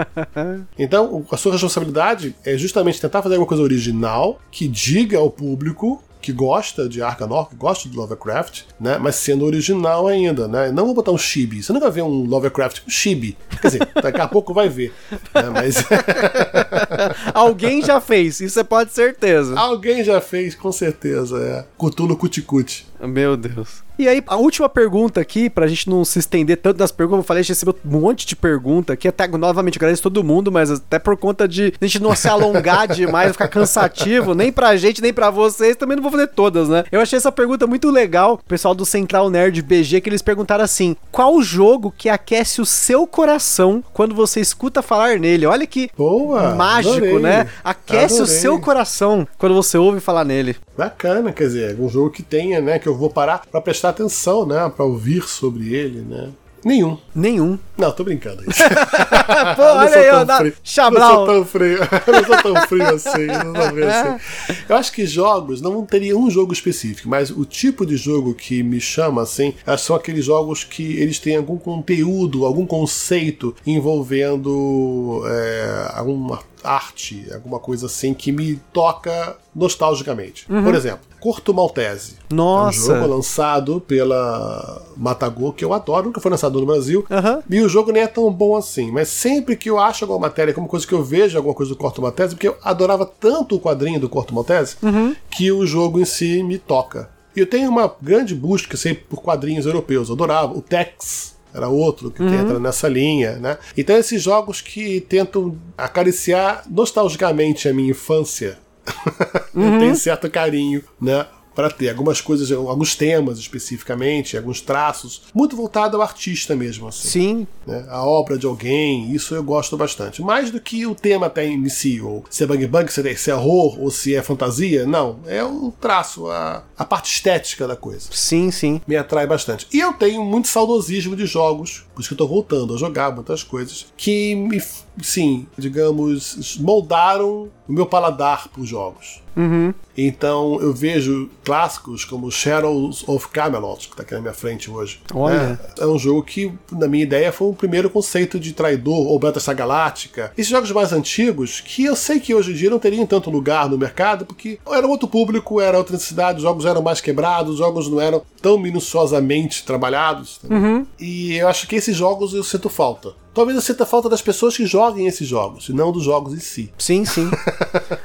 então, a sua responsabilidade é justamente tentar fazer alguma coisa original que diga ao público que gosta de Arca Horror, que gosta de Lovecraft, né? Mas sendo original ainda, né? Não vou botar um chibi. Você nunca vê um Lovecraft com chibi. Quer dizer, daqui a pouco vai ver. né? Mas Alguém já fez, isso você pode ter certeza. alguém já fez, com certeza. É. Cutulo Cuticute. Meu Deus. E aí, a última pergunta aqui, pra gente não se estender tanto nas perguntas, eu falei, a gente recebeu um monte de pergunta aqui, até novamente agradeço todo mundo, mas até por conta de a gente não se alongar demais, ficar cansativo, nem pra gente, nem pra vocês, também não vou fazer todas, né? Eu achei essa pergunta muito legal, o pessoal do Central Nerd BG, que eles perguntaram assim, qual o jogo que aquece o seu coração quando você escuta falar nele? Olha que Boa, mágico, adorei, né? Aquece o adorei. seu coração quando você ouve falar nele. Bacana, quer dizer, um jogo que tenha, né? Que eu vou parar pra prestar atenção, né? Pra ouvir sobre ele, né? Nenhum. Nenhum. Não, tô brincando. Pô, Eu não olha aí, ó, dá-. Não sou tão frio. Não sou tão frio assim. Não sou frio assim. Eu acho que jogos, não teria um jogo específico, mas o tipo de jogo que me chama assim, que são aqueles jogos que eles têm algum conteúdo, algum conceito envolvendo é, alguma arte, alguma coisa assim que me toca nostalgicamente. Por exemplo, Corto Maltese. Nossa. É um jogo lançado pela Matago, que eu adoro, nunca foi lançado no Brasil. Aham. E o jogo nem é tão bom assim. Mas sempre que eu acho alguma matéria, como coisa que eu vejo alguma coisa do Corto Maltese, porque eu adorava tanto o quadrinho do Corto Maltese, que o jogo em si me toca. E eu tenho uma grande busca, sei, por quadrinhos europeus. Eu adorava o Tex. Era outro que entra nessa linha, né? Então esses jogos que tentam acariciar nostalgicamente a minha infância, eu tenho certo carinho, né? Para ter algumas coisas, alguns temas especificamente, alguns traços, muito voltado ao artista mesmo. Assim Sim, né? a obra de alguém, isso eu gosto bastante. Mais do que o tema até em si, ou se é bang bang, se é, se é horror, ou se é fantasia, não. É o traço, a, a parte estética da coisa. sim, sim. Me atrai bastante. E eu tenho muito saudosismo de jogos, por isso que eu tô voltando a jogar muitas coisas, que me, sim, digamos, moldaram o meu paladar por jogos. Uhum. Então eu vejo clássicos como Shadows of Camelot, que tá aqui na minha frente hoje. Olha. né? É um jogo que, na minha ideia, foi o primeiro conceito de traidor ou Battlestar Galáctica. Esses jogos mais antigos, que eu sei que hoje em dia não teriam tanto lugar no mercado, porque era outro público, era outra necessidade, os jogos eram mais quebrados, os jogos não eram tão minuciosamente trabalhados. entendeu? E eu acho que esses jogos eu sinto falta. Talvez eu sinta falta das pessoas que joguem esses jogos, e não dos jogos em si. Sim, sim.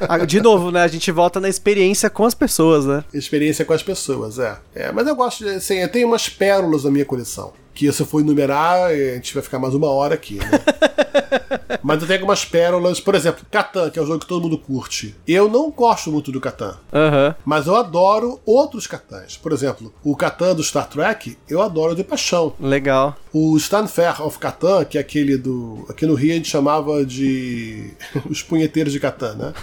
Ah, De novo, né? A gente volta na experiência com as pessoas, né? experiência com as pessoas, é. é mas eu gosto, de, assim, eu tenho umas pérolas na minha coleção. Que se eu for enumerar, a gente vai ficar mais uma hora aqui, né? mas eu tenho algumas pérolas, por exemplo, Catan, que é um jogo que todo mundo curte. Eu não gosto muito do Catan. Aham. Mas eu adoro outros Catans. Por exemplo, o Catan do Star Trek, eu adoro de paixão. Legal. O Stanfair of Catan, que é aquele do. Aqui no Rio a gente chamava de. Os punheteiros de Catan, né?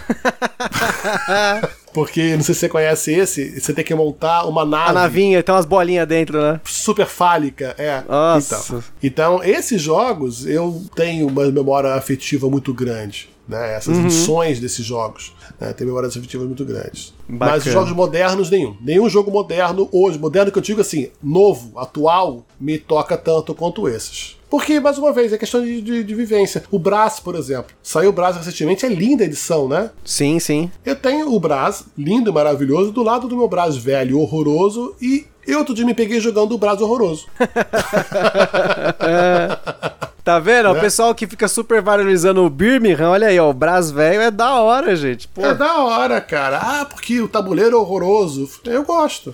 Porque, não sei se você conhece esse, você tem que montar uma nave A navinha, tem umas bolinhas dentro, né? super fálica. É. Nossa. Então, então, esses jogos eu tenho uma memória afetiva muito grande. Né? Essas Uhum. edições desses jogos né? tem memórias afetivas muito grandes. Bacana. Mas os jogos modernos, nenhum. Nenhum jogo moderno hoje, moderno que eu digo assim, novo, atual, me toca tanto quanto esses. Porque, mais uma vez, é questão de, de- de vivência. O Brás, por exemplo. Saiu o Brás recentemente, é linda a edição, né? Sim, sim. Eu tenho o Brás, lindo e maravilhoso, do lado do meu Brás velho, horroroso, e eu outro dia me peguei jogando o Brás horroroso. Tá vendo? Né? O pessoal que fica super valorizando o Birmingham, olha aí, ó. O Brás velho é da hora, gente. Pô, É da hora, cara. Ah, porque o tabuleiro é horroroso. Eu gosto.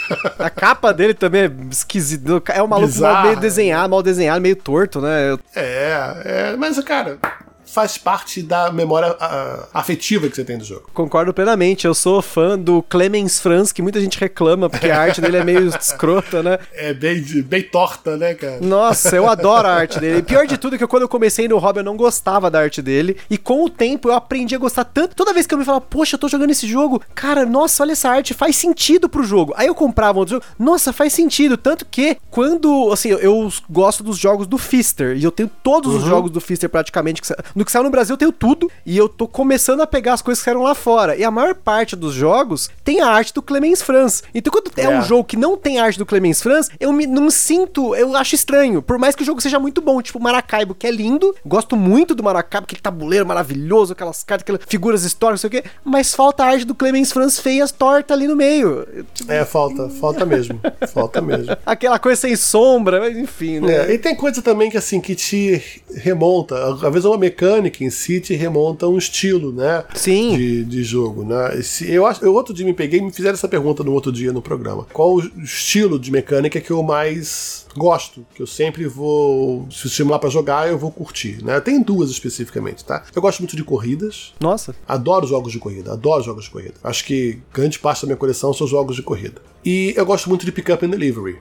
a capa dele também é esquisito. É um maluco mal meio desenhado, mal desenhado, meio torto, né? É, é, mas, cara, faz parte da memória ah, afetiva que você tem do jogo. Concordo plenamente. Eu sou fã do Clemens Franz, que muita gente reclama, porque a arte dele é meio escrota, né? É bem, bem torta, né, cara? Nossa, eu adoro a arte dele. E pior de tudo é que quando eu comecei no hobby eu não gostava da arte dele. E com o tempo eu aprendi a gostar tanto. Toda vez que eu me falava, poxa, eu tô jogando esse jogo, cara, nossa, olha essa arte, faz sentido pro jogo. Aí eu comprava outro jogo, nossa, faz sentido. Tanto que quando, assim, eu, gosto dos jogos do Fister. E eu tenho todos os jogos do Fister praticamente. Que no que saiu no Brasil eu tenho tudo. E eu tô começando a pegar as coisas que saíram lá fora. E a maior parte dos jogos tem a arte do Clemens Franz. Então quando é, É. um jogo que não tem arte do Clemens Franz, eu me, não sinto, eu acho estranho. Por mais que o jogo seja muito bom, tipo Maracaibo, que é lindo, gosto muito do Maracaibo, aquele tabuleiro maravilhoso, aquelas cartas, aquelas figuras históricas, não sei o quê, mas falta a arte do Clemens Franz feias torta ali no meio. Tipo, É, falta, falta mesmo. Falta mesmo. Aquela coisa sem sombra, mas enfim, né? É, e tem coisa também que assim que te remonta, às vezes uma mecânica em si te remonta a um estilo, né? Sim. De, de jogo, né? Eu acho, eu outro dia me peguei e me fizeram essa pergunta no outro dia no programa. Qual o estilo de mecânica que eu mais gosto? Que eu sempre vou se estimular pra jogar, eu vou curtir, né? Tem duas especificamente, tá? Eu gosto muito de corridas. Nossa. Adoro jogos de corrida, adoro jogos de corrida. Acho que grande parte da minha coleção são jogos de corrida. E eu gosto muito de pick-up and delivery.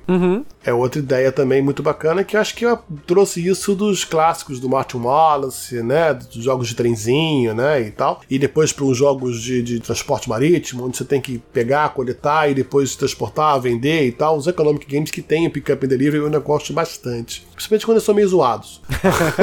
É outra ideia também muito bacana, que eu acho que eu trouxe isso dos clássicos do Martin Wallace, né? Dos jogos de trenzinho, né? E tal. E depois para os jogos de, de transporte marítimo, onde você tem que pegar, coletar e depois transportar, vender e tal. Os economic games que tem o pick-up and delivery eu ainda gosto bastante. Principalmente quando eles são meio zoados.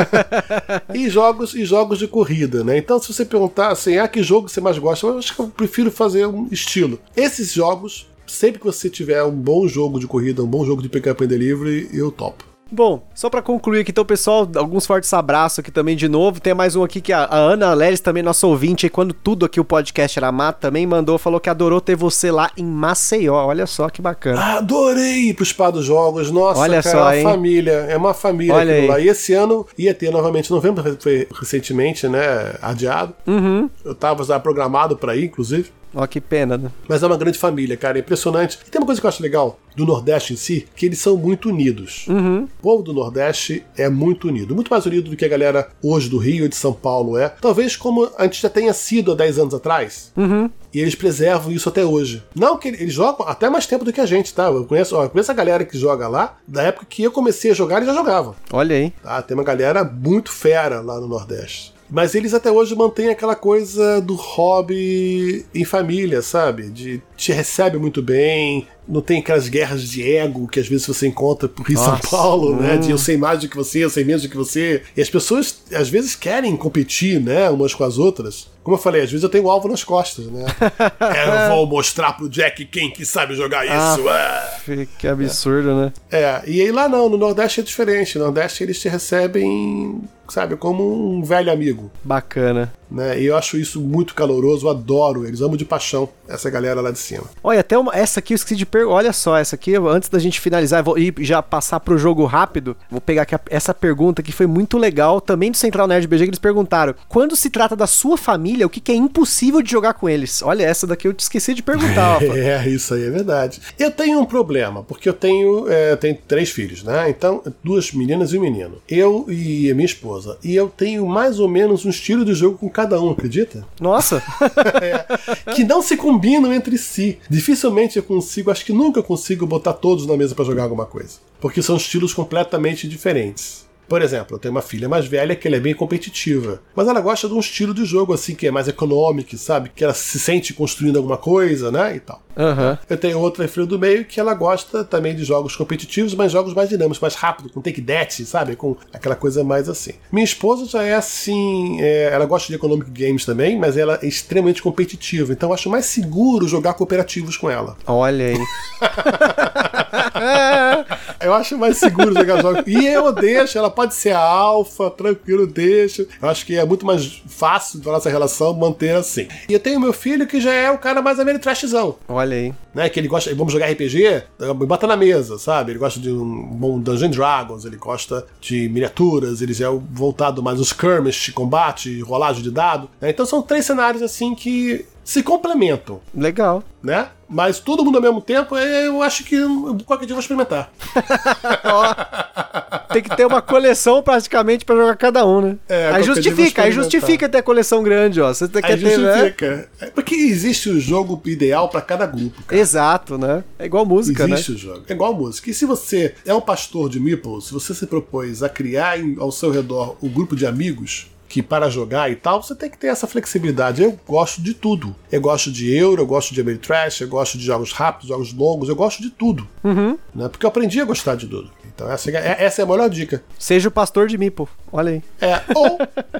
e jogos e jogos de corrida, né? Então, se você perguntar assim, ah, que jogo você mais gosta? Eu acho que eu prefiro fazer um estilo. Esses jogos, sempre que você tiver um bom jogo de corrida, um bom jogo de pick-up and delivery, eu topo. Bom, só pra concluir aqui, então, pessoal, alguns fortes abraços aqui também de novo. Tem mais um aqui que a, a Ana Leles, também nossa ouvinte, aí, quando tudo aqui o podcast era mato, também mandou, falou que adorou ter você lá em Maceió. Olha só que bacana. Adorei ir pro Spa dos Jogos. Nossa, Olha cara, só, é uma hein? família. É uma família Olha aquilo aí. lá. E esse ano ia ter novamente em novembro, foi recentemente, né? Adiado. Uhum. Eu tava já programado pra ir, inclusive. Ó, que pena, né? Mas é uma grande família, cara, é impressionante. E tem uma coisa que eu acho legal do Nordeste em si, que eles são muito unidos. Uhum. O povo do Nordeste é muito unido, muito mais unido do que a galera hoje do Rio e de São Paulo é. Talvez como a gente já tenha sido há 10 anos atrás. Uhum. E eles preservam isso até hoje. Não que eles jogam até mais tempo do que a gente, tá? Eu conheço, ó, eu conheço a galera que joga lá, da época que eu comecei a jogar, eles já jogavam. Olha aí. Tá? Tem uma galera muito fera lá no Nordeste. Mas eles até hoje mantêm aquela coisa do hobby em família, sabe? De te recebe muito bem, não tem aquelas guerras de ego que às vezes você encontra por Rio e São Nossa. Paulo, né? Hum. De eu sei mais do que você, eu sei menos do que você. E as pessoas às vezes querem competir, né? Umas com as outras. Como eu falei, às vezes eu tenho um alvo nas costas, né? É, eu vou mostrar pro Jack quem que sabe jogar isso. Ah. Que absurdo, né? É, e aí lá não, no Nordeste é diferente. No Nordeste eles te recebem, sabe, como um velho amigo. Bacana. Né? E eu acho isso muito caloroso, adoro eles, amo de paixão essa galera lá de cima. Olha, até uma, essa aqui eu esqueci de perguntar. Olha só, essa aqui, antes da gente finalizar eu vou, e já passar pro jogo rápido, vou pegar aqui a- essa pergunta que foi muito legal, também do Central Nerd BG, que eles perguntaram: quando se trata da sua família, o que, que é impossível de jogar com eles? Olha, essa daqui eu te esqueci de perguntar. É, isso aí é verdade. Eu tenho um problema, porque eu tenho, é, tenho três filhos, né? Então, duas meninas e um menino. Eu e a minha esposa. E eu tenho mais ou menos um estilo de jogo com cada um, acredita? Nossa! É, que não se combinam entre si. Dificilmente eu consigo, acho que nunca consigo botar todos na mesa pra jogar alguma coisa. Porque são estilos completamente diferentes. Por exemplo, eu tenho uma filha mais velha que ela é bem competitiva, mas ela gosta de um estilo de jogo assim que é mais econômico, sabe? Que ela se sente construindo alguma coisa, né? E tal. Aham. Eu tenho outra filha do meio que ela gosta também de jogos competitivos, mas jogos mais dinâmicos, mais rápidos, com take that, sabe? Com aquela coisa mais assim. Minha esposa já é assim, é, ela gosta de economic games também, mas ela é extremamente competitiva, então eu acho mais seguro jogar cooperativos com ela. Olha aí. Eu acho mais seguro jogar jogos. E eu deixo, ela pode ser a alfa, tranquilo, deixo. Eu acho que é muito mais fácil da nossa relação manter assim. E eu tenho meu filho que já é o cara mais ameritrashzão. Olha aí. né? Que ele gosta, vamos jogar RPG, bota na mesa, sabe? Ele gosta de um bom Dungeon Dragons, ele gosta de miniaturas, ele já é voltado mais aos skirmish, combate, rolagem de dado. né? Então são três cenários assim que se complementam, Legal. né? Mas todo mundo ao mesmo tempo, é, eu acho que qualquer dia eu vou experimentar. Tem que ter uma coleção praticamente pra jogar cada um, né? É, aí justifica, aí justifica ter a coleção grande, ó. Você tem que Aí ter, né? justifica. É porque existe o jogo ideal pra cada grupo, cara. Exato, né? É igual música, né? Existe o jogo. É igual música. E se você é um pastor de meeples, se você se propôs a criar ao seu redor um grupo de amigos que para jogar e tal, você tem que ter essa flexibilidade. Eu gosto de tudo. Eu gosto de Euro, eu gosto de Ameritrash, eu gosto de jogos rápidos, jogos longos, eu gosto de tudo. Uhum. Né? Porque eu aprendi a gostar de tudo. Então essa é, essa é a melhor dica. Seja o pastor de Mipo. Olha aí. É, ou,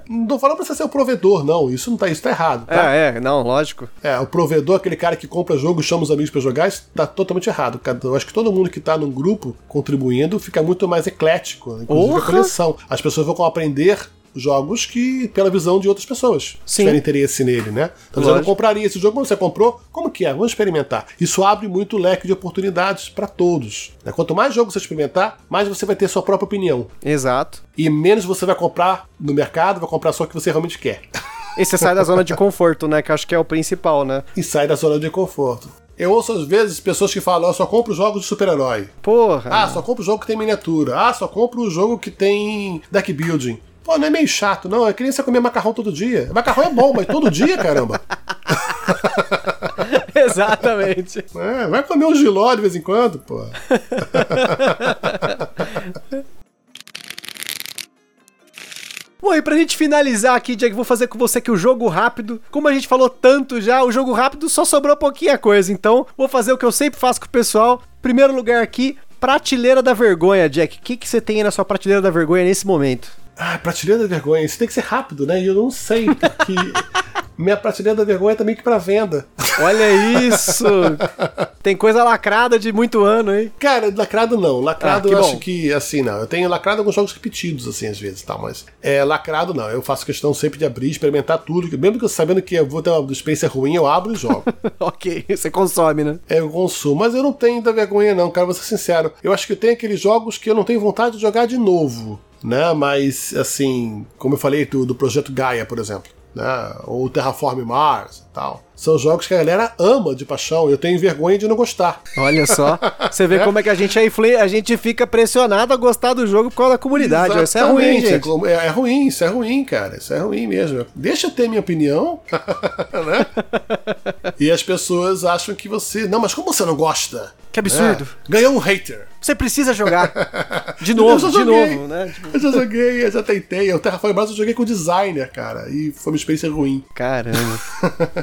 não tô falando pra você ser o provedor, não. Isso não tá, isso tá errado, tá? É, é, não, lógico. É, o provedor, aquele cara que compra jogo e chama os amigos pra jogar, isso tá totalmente errado. Eu acho que todo mundo que tá num grupo contribuindo fica muito mais eclético, inclusive Porra! a coleção. As pessoas vão aprender jogos que pela visão de outras pessoas Sim. tiverem interesse nele, né? Então você não compraria esse jogo, mas você comprou, como que é? Vamos experimentar. Isso abre muito leque de oportunidades para todos. né? Quanto mais jogos você experimentar, mais você vai ter sua própria opinião. Exato. E menos você vai comprar no mercado, vai comprar só o que você realmente quer. E você sai da zona de conforto, né? Que acho que é o principal, né? e sai da zona de conforto. Eu ouço às vezes pessoas que falam, eu só compro jogos de super-herói. Porra. Ah, só compro jogo que tem miniatura. Ah, só compro o jogo que tem deck building. Pô, não é meio chato, não. É que nem você comer macarrão todo dia. Macarrão é bom, mas todo dia, caramba. Exatamente. É, vai comer um giló de vez em quando, pô. Bom, e pra gente finalizar aqui, Jack, vou fazer com você que o jogo rápido, como a gente falou tanto já, o jogo rápido só sobrou pouquinha coisa, então vou fazer o que eu sempre faço com o pessoal. Primeiro lugar aqui, prateleira da vergonha, Jack. O que, que você tem aí na sua prateleira da vergonha nesse momento? Ah, prateleira da vergonha. Isso tem que ser rápido, né? E eu não sei, porque minha prateleira da vergonha tá meio que pra venda. Olha isso! Tem coisa lacrada de muito ano, hein? Cara, lacrado não. Lacrado Ah, que eu bom. acho que, assim, não. Eu tenho lacrado alguns jogos repetidos, assim, às vezes, tal, mas é, lacrado não. Eu faço questão sempre de abrir, experimentar tudo. Mesmo que eu sabendo que eu vou ter uma experiência ruim, eu abro e jogo. ok, você consome, né? é, eu consumo. Mas eu não tenho da vergonha, não, cara, vou ser sincero. Eu acho que eu tenho aqueles jogos que eu não tenho vontade de jogar de novo. Né, mas assim, como eu falei do, do projeto Gaia, por exemplo. né? Ou Terraform Mars tal. São jogos que a galera ama de paixão e eu tenho vergonha de não gostar. Olha só, você vê como é que a gente é influ... a gente fica pressionado a gostar do jogo por causa da comunidade. Isso é ruim, gente. É, é, ruim, isso é ruim, cara. Isso é ruim mesmo. Deixa eu ter minha opinião, né? E as pessoas acham que você. Não, mas como você não gosta? Que absurdo. É, ganhou um hater. Você precisa jogar. De novo, de novo, né? Tipo... Eu já joguei, eu já tentei. O Terraform Mars eu joguei com designer, cara. E foi uma experiência ruim. Caramba.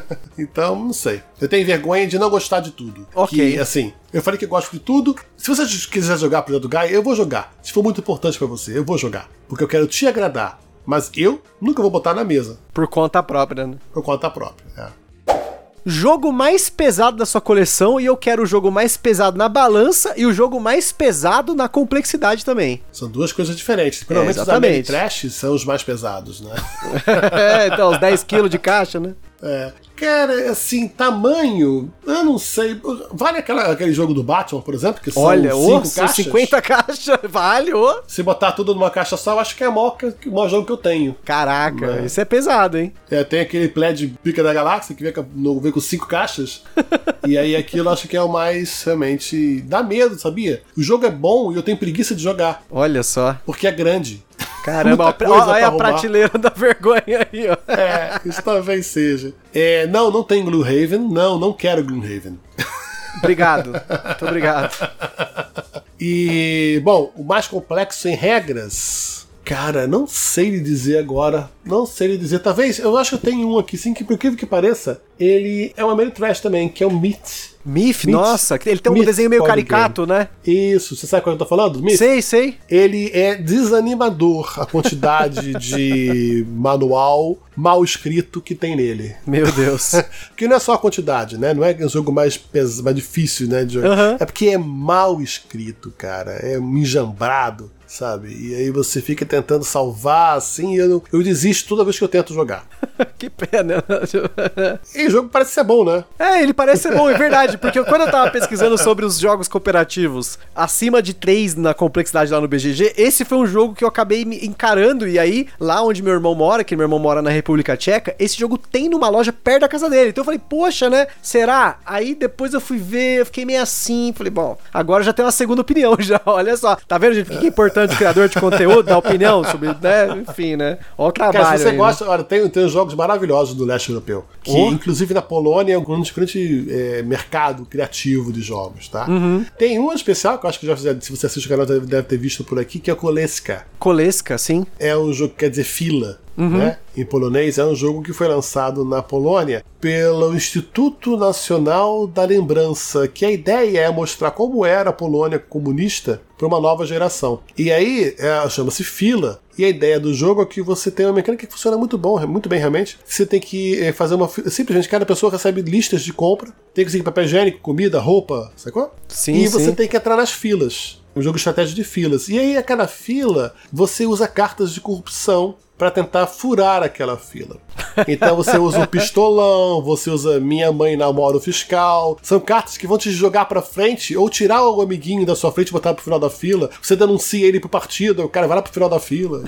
então, não sei. Eu tenho vergonha de não gostar de tudo. Ok. Que, assim, eu falei que gosto de tudo. Se você quiser jogar pro do Gaia, eu vou jogar. Se for muito importante para você, eu vou jogar. Porque eu quero te agradar. Mas eu nunca vou botar na mesa. Por conta própria, né? Por conta própria, é jogo mais pesado da sua coleção e eu quero o jogo mais pesado na balança e o jogo mais pesado na complexidade também. São duas coisas diferentes. Provavelmente é, os Ameritrash são os mais pesados, né? é, então, os 10 quilos de caixa, né? É. Cara, assim, tamanho, eu não sei. Vale aquela, aquele jogo do Batman, por exemplo, que são Olha, cinco oh, caixas? 50 caixas, vale. Oh. Se botar tudo numa caixa só, eu acho que é o maior, o maior jogo que eu tenho. Caraca, isso é pesado, hein? É, tem aquele Pledge Pica da Galáxia, que vem com, vem com cinco caixas. e aí aquilo eu acho que é o mais, realmente, dá medo, sabia? O jogo é bom e eu tenho preguiça de jogar. Olha só. Porque é grande. Caramba, olha a prateleira da vergonha aí, ó. É, isso talvez seja. É, não, não tem Gloomhaven. Não, não quero Gloomhaven. Obrigado. Muito obrigado. E, bom, o mais complexo em regras. Cara, não sei lhe dizer agora. Não sei lhe dizer. Talvez, eu acho que eu tenho um aqui, sim, que por incrível que pareça, ele é uma Trash também, que é o Meat. Mif, nossa, ele tem um Myth desenho meio caricato, game. né? Isso, você sabe qual eu tô falando? Myth? Sei, sei. Ele é desanimador a quantidade de manual mal escrito que tem nele. Meu Deus. porque não é só a quantidade, né? Não é um jogo mais, pes... mais difícil, né? De jogar. É porque é mal escrito, cara. É enjambrado sabe? E aí você fica tentando salvar, assim, e eu, eu desisto toda vez que eu tento jogar. que pena. e o jogo parece ser bom, né? É, ele parece ser bom, é verdade, porque quando eu tava pesquisando sobre os jogos cooperativos acima de 3 na complexidade lá no BGG, esse foi um jogo que eu acabei me encarando, e aí, lá onde meu irmão mora, que meu irmão mora na República Tcheca, esse jogo tem numa loja perto da casa dele. Então eu falei, poxa, né? Será? Aí depois eu fui ver, eu fiquei meio assim, falei, bom, agora já tem uma segunda opinião já, olha só. Tá vendo, gente? O que é importante o criador de conteúdo dar opinião sobre, né? Enfim, né? Olha o trabalho. Cara, se você aí, gosta, né? olha, tem, tem jogos maravilhosos do leste europeu. Que, oh. inclusive, na Polônia é um grande é, mercado criativo de jogos, tá? Uhum. Tem um especial que eu acho que já se você assiste o canal deve, deve ter visto por aqui, que é o Koleska. Koleska, sim. É um jogo que quer dizer fila. Uhum. Né? Em polonês, é um jogo que foi lançado na Polônia pelo Instituto Nacional da Lembrança, que a ideia é mostrar como era a Polônia comunista para uma nova geração. E aí é, chama-se fila. E a ideia do jogo é que você tem uma mecânica que funciona muito bom, muito bem realmente. Você tem que é, fazer uma. Simplesmente cada pessoa recebe listas de compra, tem que seguir papel higiênico, comida, roupa, sacou? Sim. E sim. você tem que entrar nas filas. Um jogo de estratégia de filas. E aí, a cada fila, você usa cartas de corrupção para tentar furar aquela fila. Então você usa o pistolão, você usa minha mãe namora o fiscal. São cartas que vão te jogar para frente ou tirar o amiguinho da sua frente e botar pro final da fila. Você denuncia ele pro partido, o cara vai lá pro final da fila.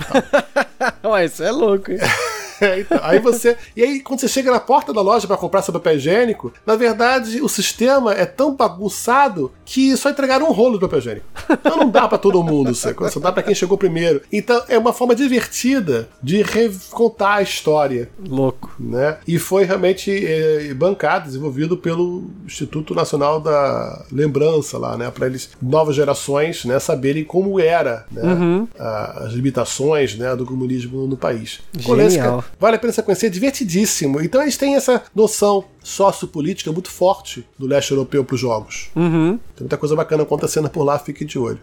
Ué, isso é louco, hein? É, então, aí você. E aí, quando você chega na porta da loja para comprar seu papel higiênico, na verdade, o sistema é tão bagunçado que só entregaram um rolo de papel higiênico. Então não dá para todo mundo, só dá para quem chegou primeiro. Então é uma forma divertida de contar a história. Louco. Né? E foi realmente é, bancado, desenvolvido pelo Instituto Nacional da Lembrança lá, né? Para eles, novas gerações, né, saberem como era né, uhum. a, as limitações né, do comunismo no país. Genial. Vale a pena você conhecer, é divertidíssimo. Então eles têm essa noção sociopolítica muito forte do leste europeu para os jogos. Uhum. Tem muita coisa bacana acontecendo por lá, fique de olho.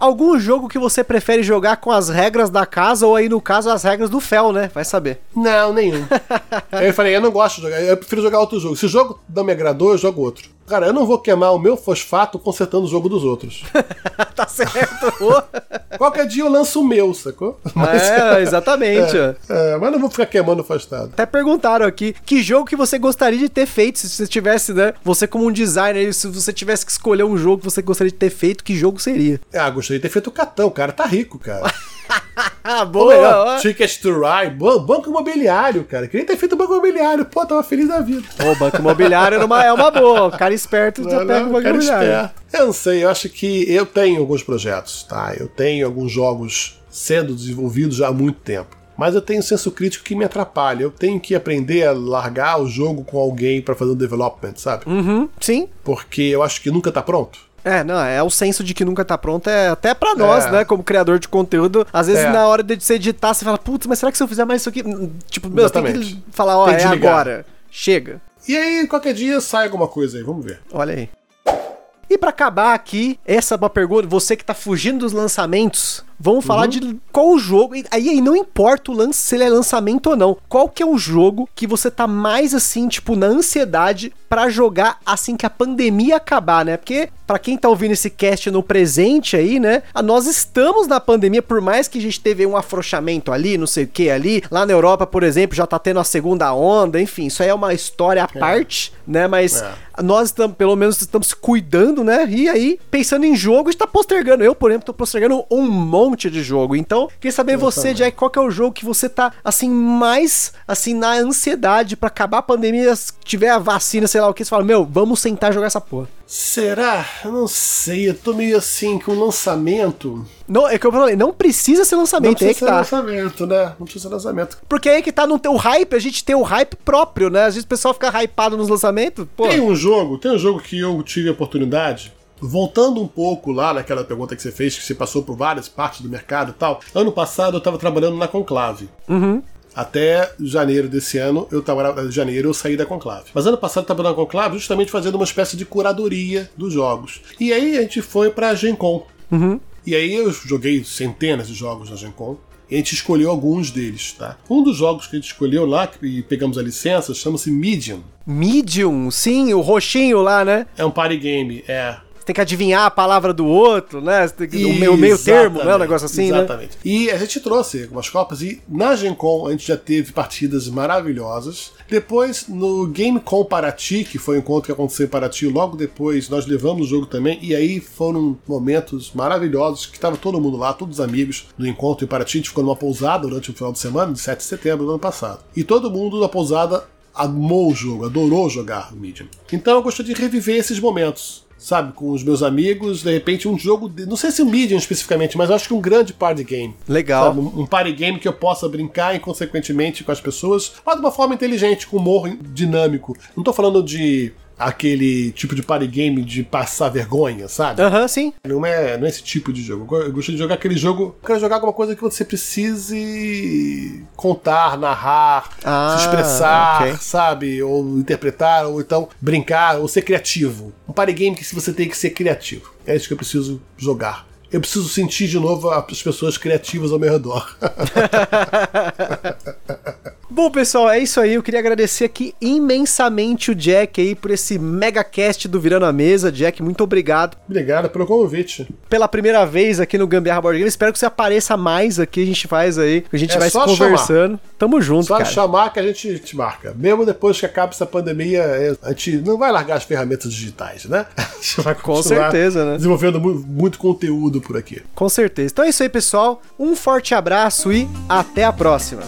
Algum jogo que você prefere jogar com as regras da casa ou aí no caso as regras do Fel, né? Vai saber. Não, nenhum. eu falei, eu não gosto de jogar, eu prefiro jogar outro jogo. Se o jogo não me agradou, eu jogo outro. Cara, eu não vou queimar o meu fosfato consertando o jogo dos outros. tá certo. Qualquer dia eu lanço o meu, sacou? Mas, é, exatamente. É, é, mas não vou ficar queimando o fosfato. Até perguntaram aqui que jogo que você gostaria de ter feito se você tivesse, né? Você como um designer, se você tivesse que escolher um jogo que você gostaria de ter feito, que jogo seria? Ah, gostaria de ter feito o Catão. O cara tá rico, cara. Ah, Ou boa! melhor. Ticket to Ride, ban- banco imobiliário, cara. Queria ter feito banco imobiliário. Pô, tava feliz da vida. O banco imobiliário era uma- é uma boa. O cara esperto já pega o esperto. Eu não sei, eu acho que eu tenho alguns projetos, tá? Eu tenho alguns jogos sendo desenvolvidos já há muito tempo. Mas eu tenho um senso crítico que me atrapalha. Eu tenho que aprender a largar o jogo com alguém pra fazer o development, sabe? Uhum, sim. Porque eu acho que nunca tá pronto. É, não, é o senso de que nunca tá pronto, é até pra nós, É. né, como criador de conteúdo. Às vezes, É. na hora de você editar, você fala, putz, mas será que se eu fizer mais isso aqui. Tipo, meu, você tem que falar, ó, Tem é desligar. agora. Chega. E aí, qualquer dia sai alguma coisa aí, vamos ver. Olha aí. E pra acabar aqui, essa é uma pergunta, você que tá fugindo dos lançamentos, vamos falar de qual o jogo, aí, aí não importa o lance, se ele é lançamento ou não, qual que é o jogo que você tá mais assim, tipo, na ansiedade pra jogar assim que a pandemia acabar, né? Porque pra quem tá ouvindo esse cast no presente aí, né, a- nós estamos na pandemia, por mais que a gente teve um afrouxamento ali, não sei o que ali, lá na Europa, por exemplo, já tá tendo a segunda onda, enfim, isso aí é uma história à parte, né? Mas É. nós estamos, pelo menos, estamos se cuidando, né? E aí, pensando em jogo, a gente tá postergando. Eu, por exemplo, tô postergando um monte de jogo. Então, queria saber você, também. Jack, qual que é o jogo que você tá, assim, mais, assim, na ansiedade pra acabar a pandemia, se tiver a vacina, sei lá o que, você fala, meu, vamos sentar jogar essa porra. Será? Eu não sei, eu tô meio assim com o lançamento. Não, é que eu falei, não precisa ser Não lançamento, é aí precisa que ser tá. lançamento, né? Não precisa ser lançamento. Porque aí que tá no teu hype, a gente tem o hype próprio, né? Às vezes o pessoal fica hypado nos lançamentos, pô. Tem um jogo, tem um jogo que eu tive a oportunidade. Voltando um pouco lá naquela pergunta que você fez, que você passou por várias partes do mercado e tal. Ano passado eu estava trabalhando na Conclave. Uhum. Até janeiro desse ano, eu em janeiro eu saí da Conclave. Mas ano passado eu estava na Conclave justamente fazendo uma espécie de curadoria dos jogos. E aí a gente foi pra Gen Con. Uhum. E aí eu joguei centenas de jogos na Gen Con. E a gente escolheu alguns deles, tá? Um dos jogos que a gente escolheu lá, e pegamos a licença, chama-se Medium. Medium, sim, o roxinho lá, né? É um party game, é. Você tem que adivinhar a palavra do outro, né? Você tem que- O meio, meio termo, né? Um negócio assim, né? Exatamente. E a gente trouxe algumas copas e na Gen Con a gente já teve partidas maravilhosas. Depois, no Game Com Paraty, que foi um encontro que aconteceu em Paraty, logo depois nós levamos o jogo também. E aí foram momentos maravilhosos que estava todo mundo lá, todos os amigos do encontro em Paraty. A gente ficou numa pousada durante o final de semana, de 7 de setembro do ano passado. E todo mundo na pousada amou o jogo, adorou jogar o Medium. Então eu gostaria de reviver esses momentos sabe, com os meus amigos, de repente um jogo, de, não sei se o Medium especificamente, mas acho que um grande party game. Legal. Sabe, um, um party game que eu possa brincar inconsequentemente com as pessoas, mas de uma forma inteligente, com humor dinâmico. Não tô falando de aquele tipo de party game de passar vergonha, sabe? Aham, sim. Não é, não é esse tipo de jogo. Eu gosto de jogar aquele jogo. Eu quero jogar alguma coisa que você precise contar, narrar, Ah, se expressar, ok. sabe? Ou interpretar, ou então brincar, ou ser criativo. Um party game que você tem que ser criativo. É isso que eu preciso jogar. Eu preciso sentir de novo as pessoas criativas ao meu redor. Bom, pessoal, é isso aí. Eu queria agradecer aqui imensamente o Jack aí por esse mega cast do Virando a Mesa. Jack, muito obrigado. Obrigado pelo convite. Pela primeira vez aqui no Gambiarra Board Game. Espero que você apareça mais aqui. A gente faz aí. A gente É vai se só conversando. Tamo junto, Só cara. chamar que a gente te marca. Mesmo depois que acaba essa pandemia, é, a gente não vai largar as ferramentas digitais, né? A gente vai Com certeza, né? Desenvolvendo mu- muito conteúdo por aqui. Com certeza. Então é isso aí, pessoal. Um forte abraço e até a próxima.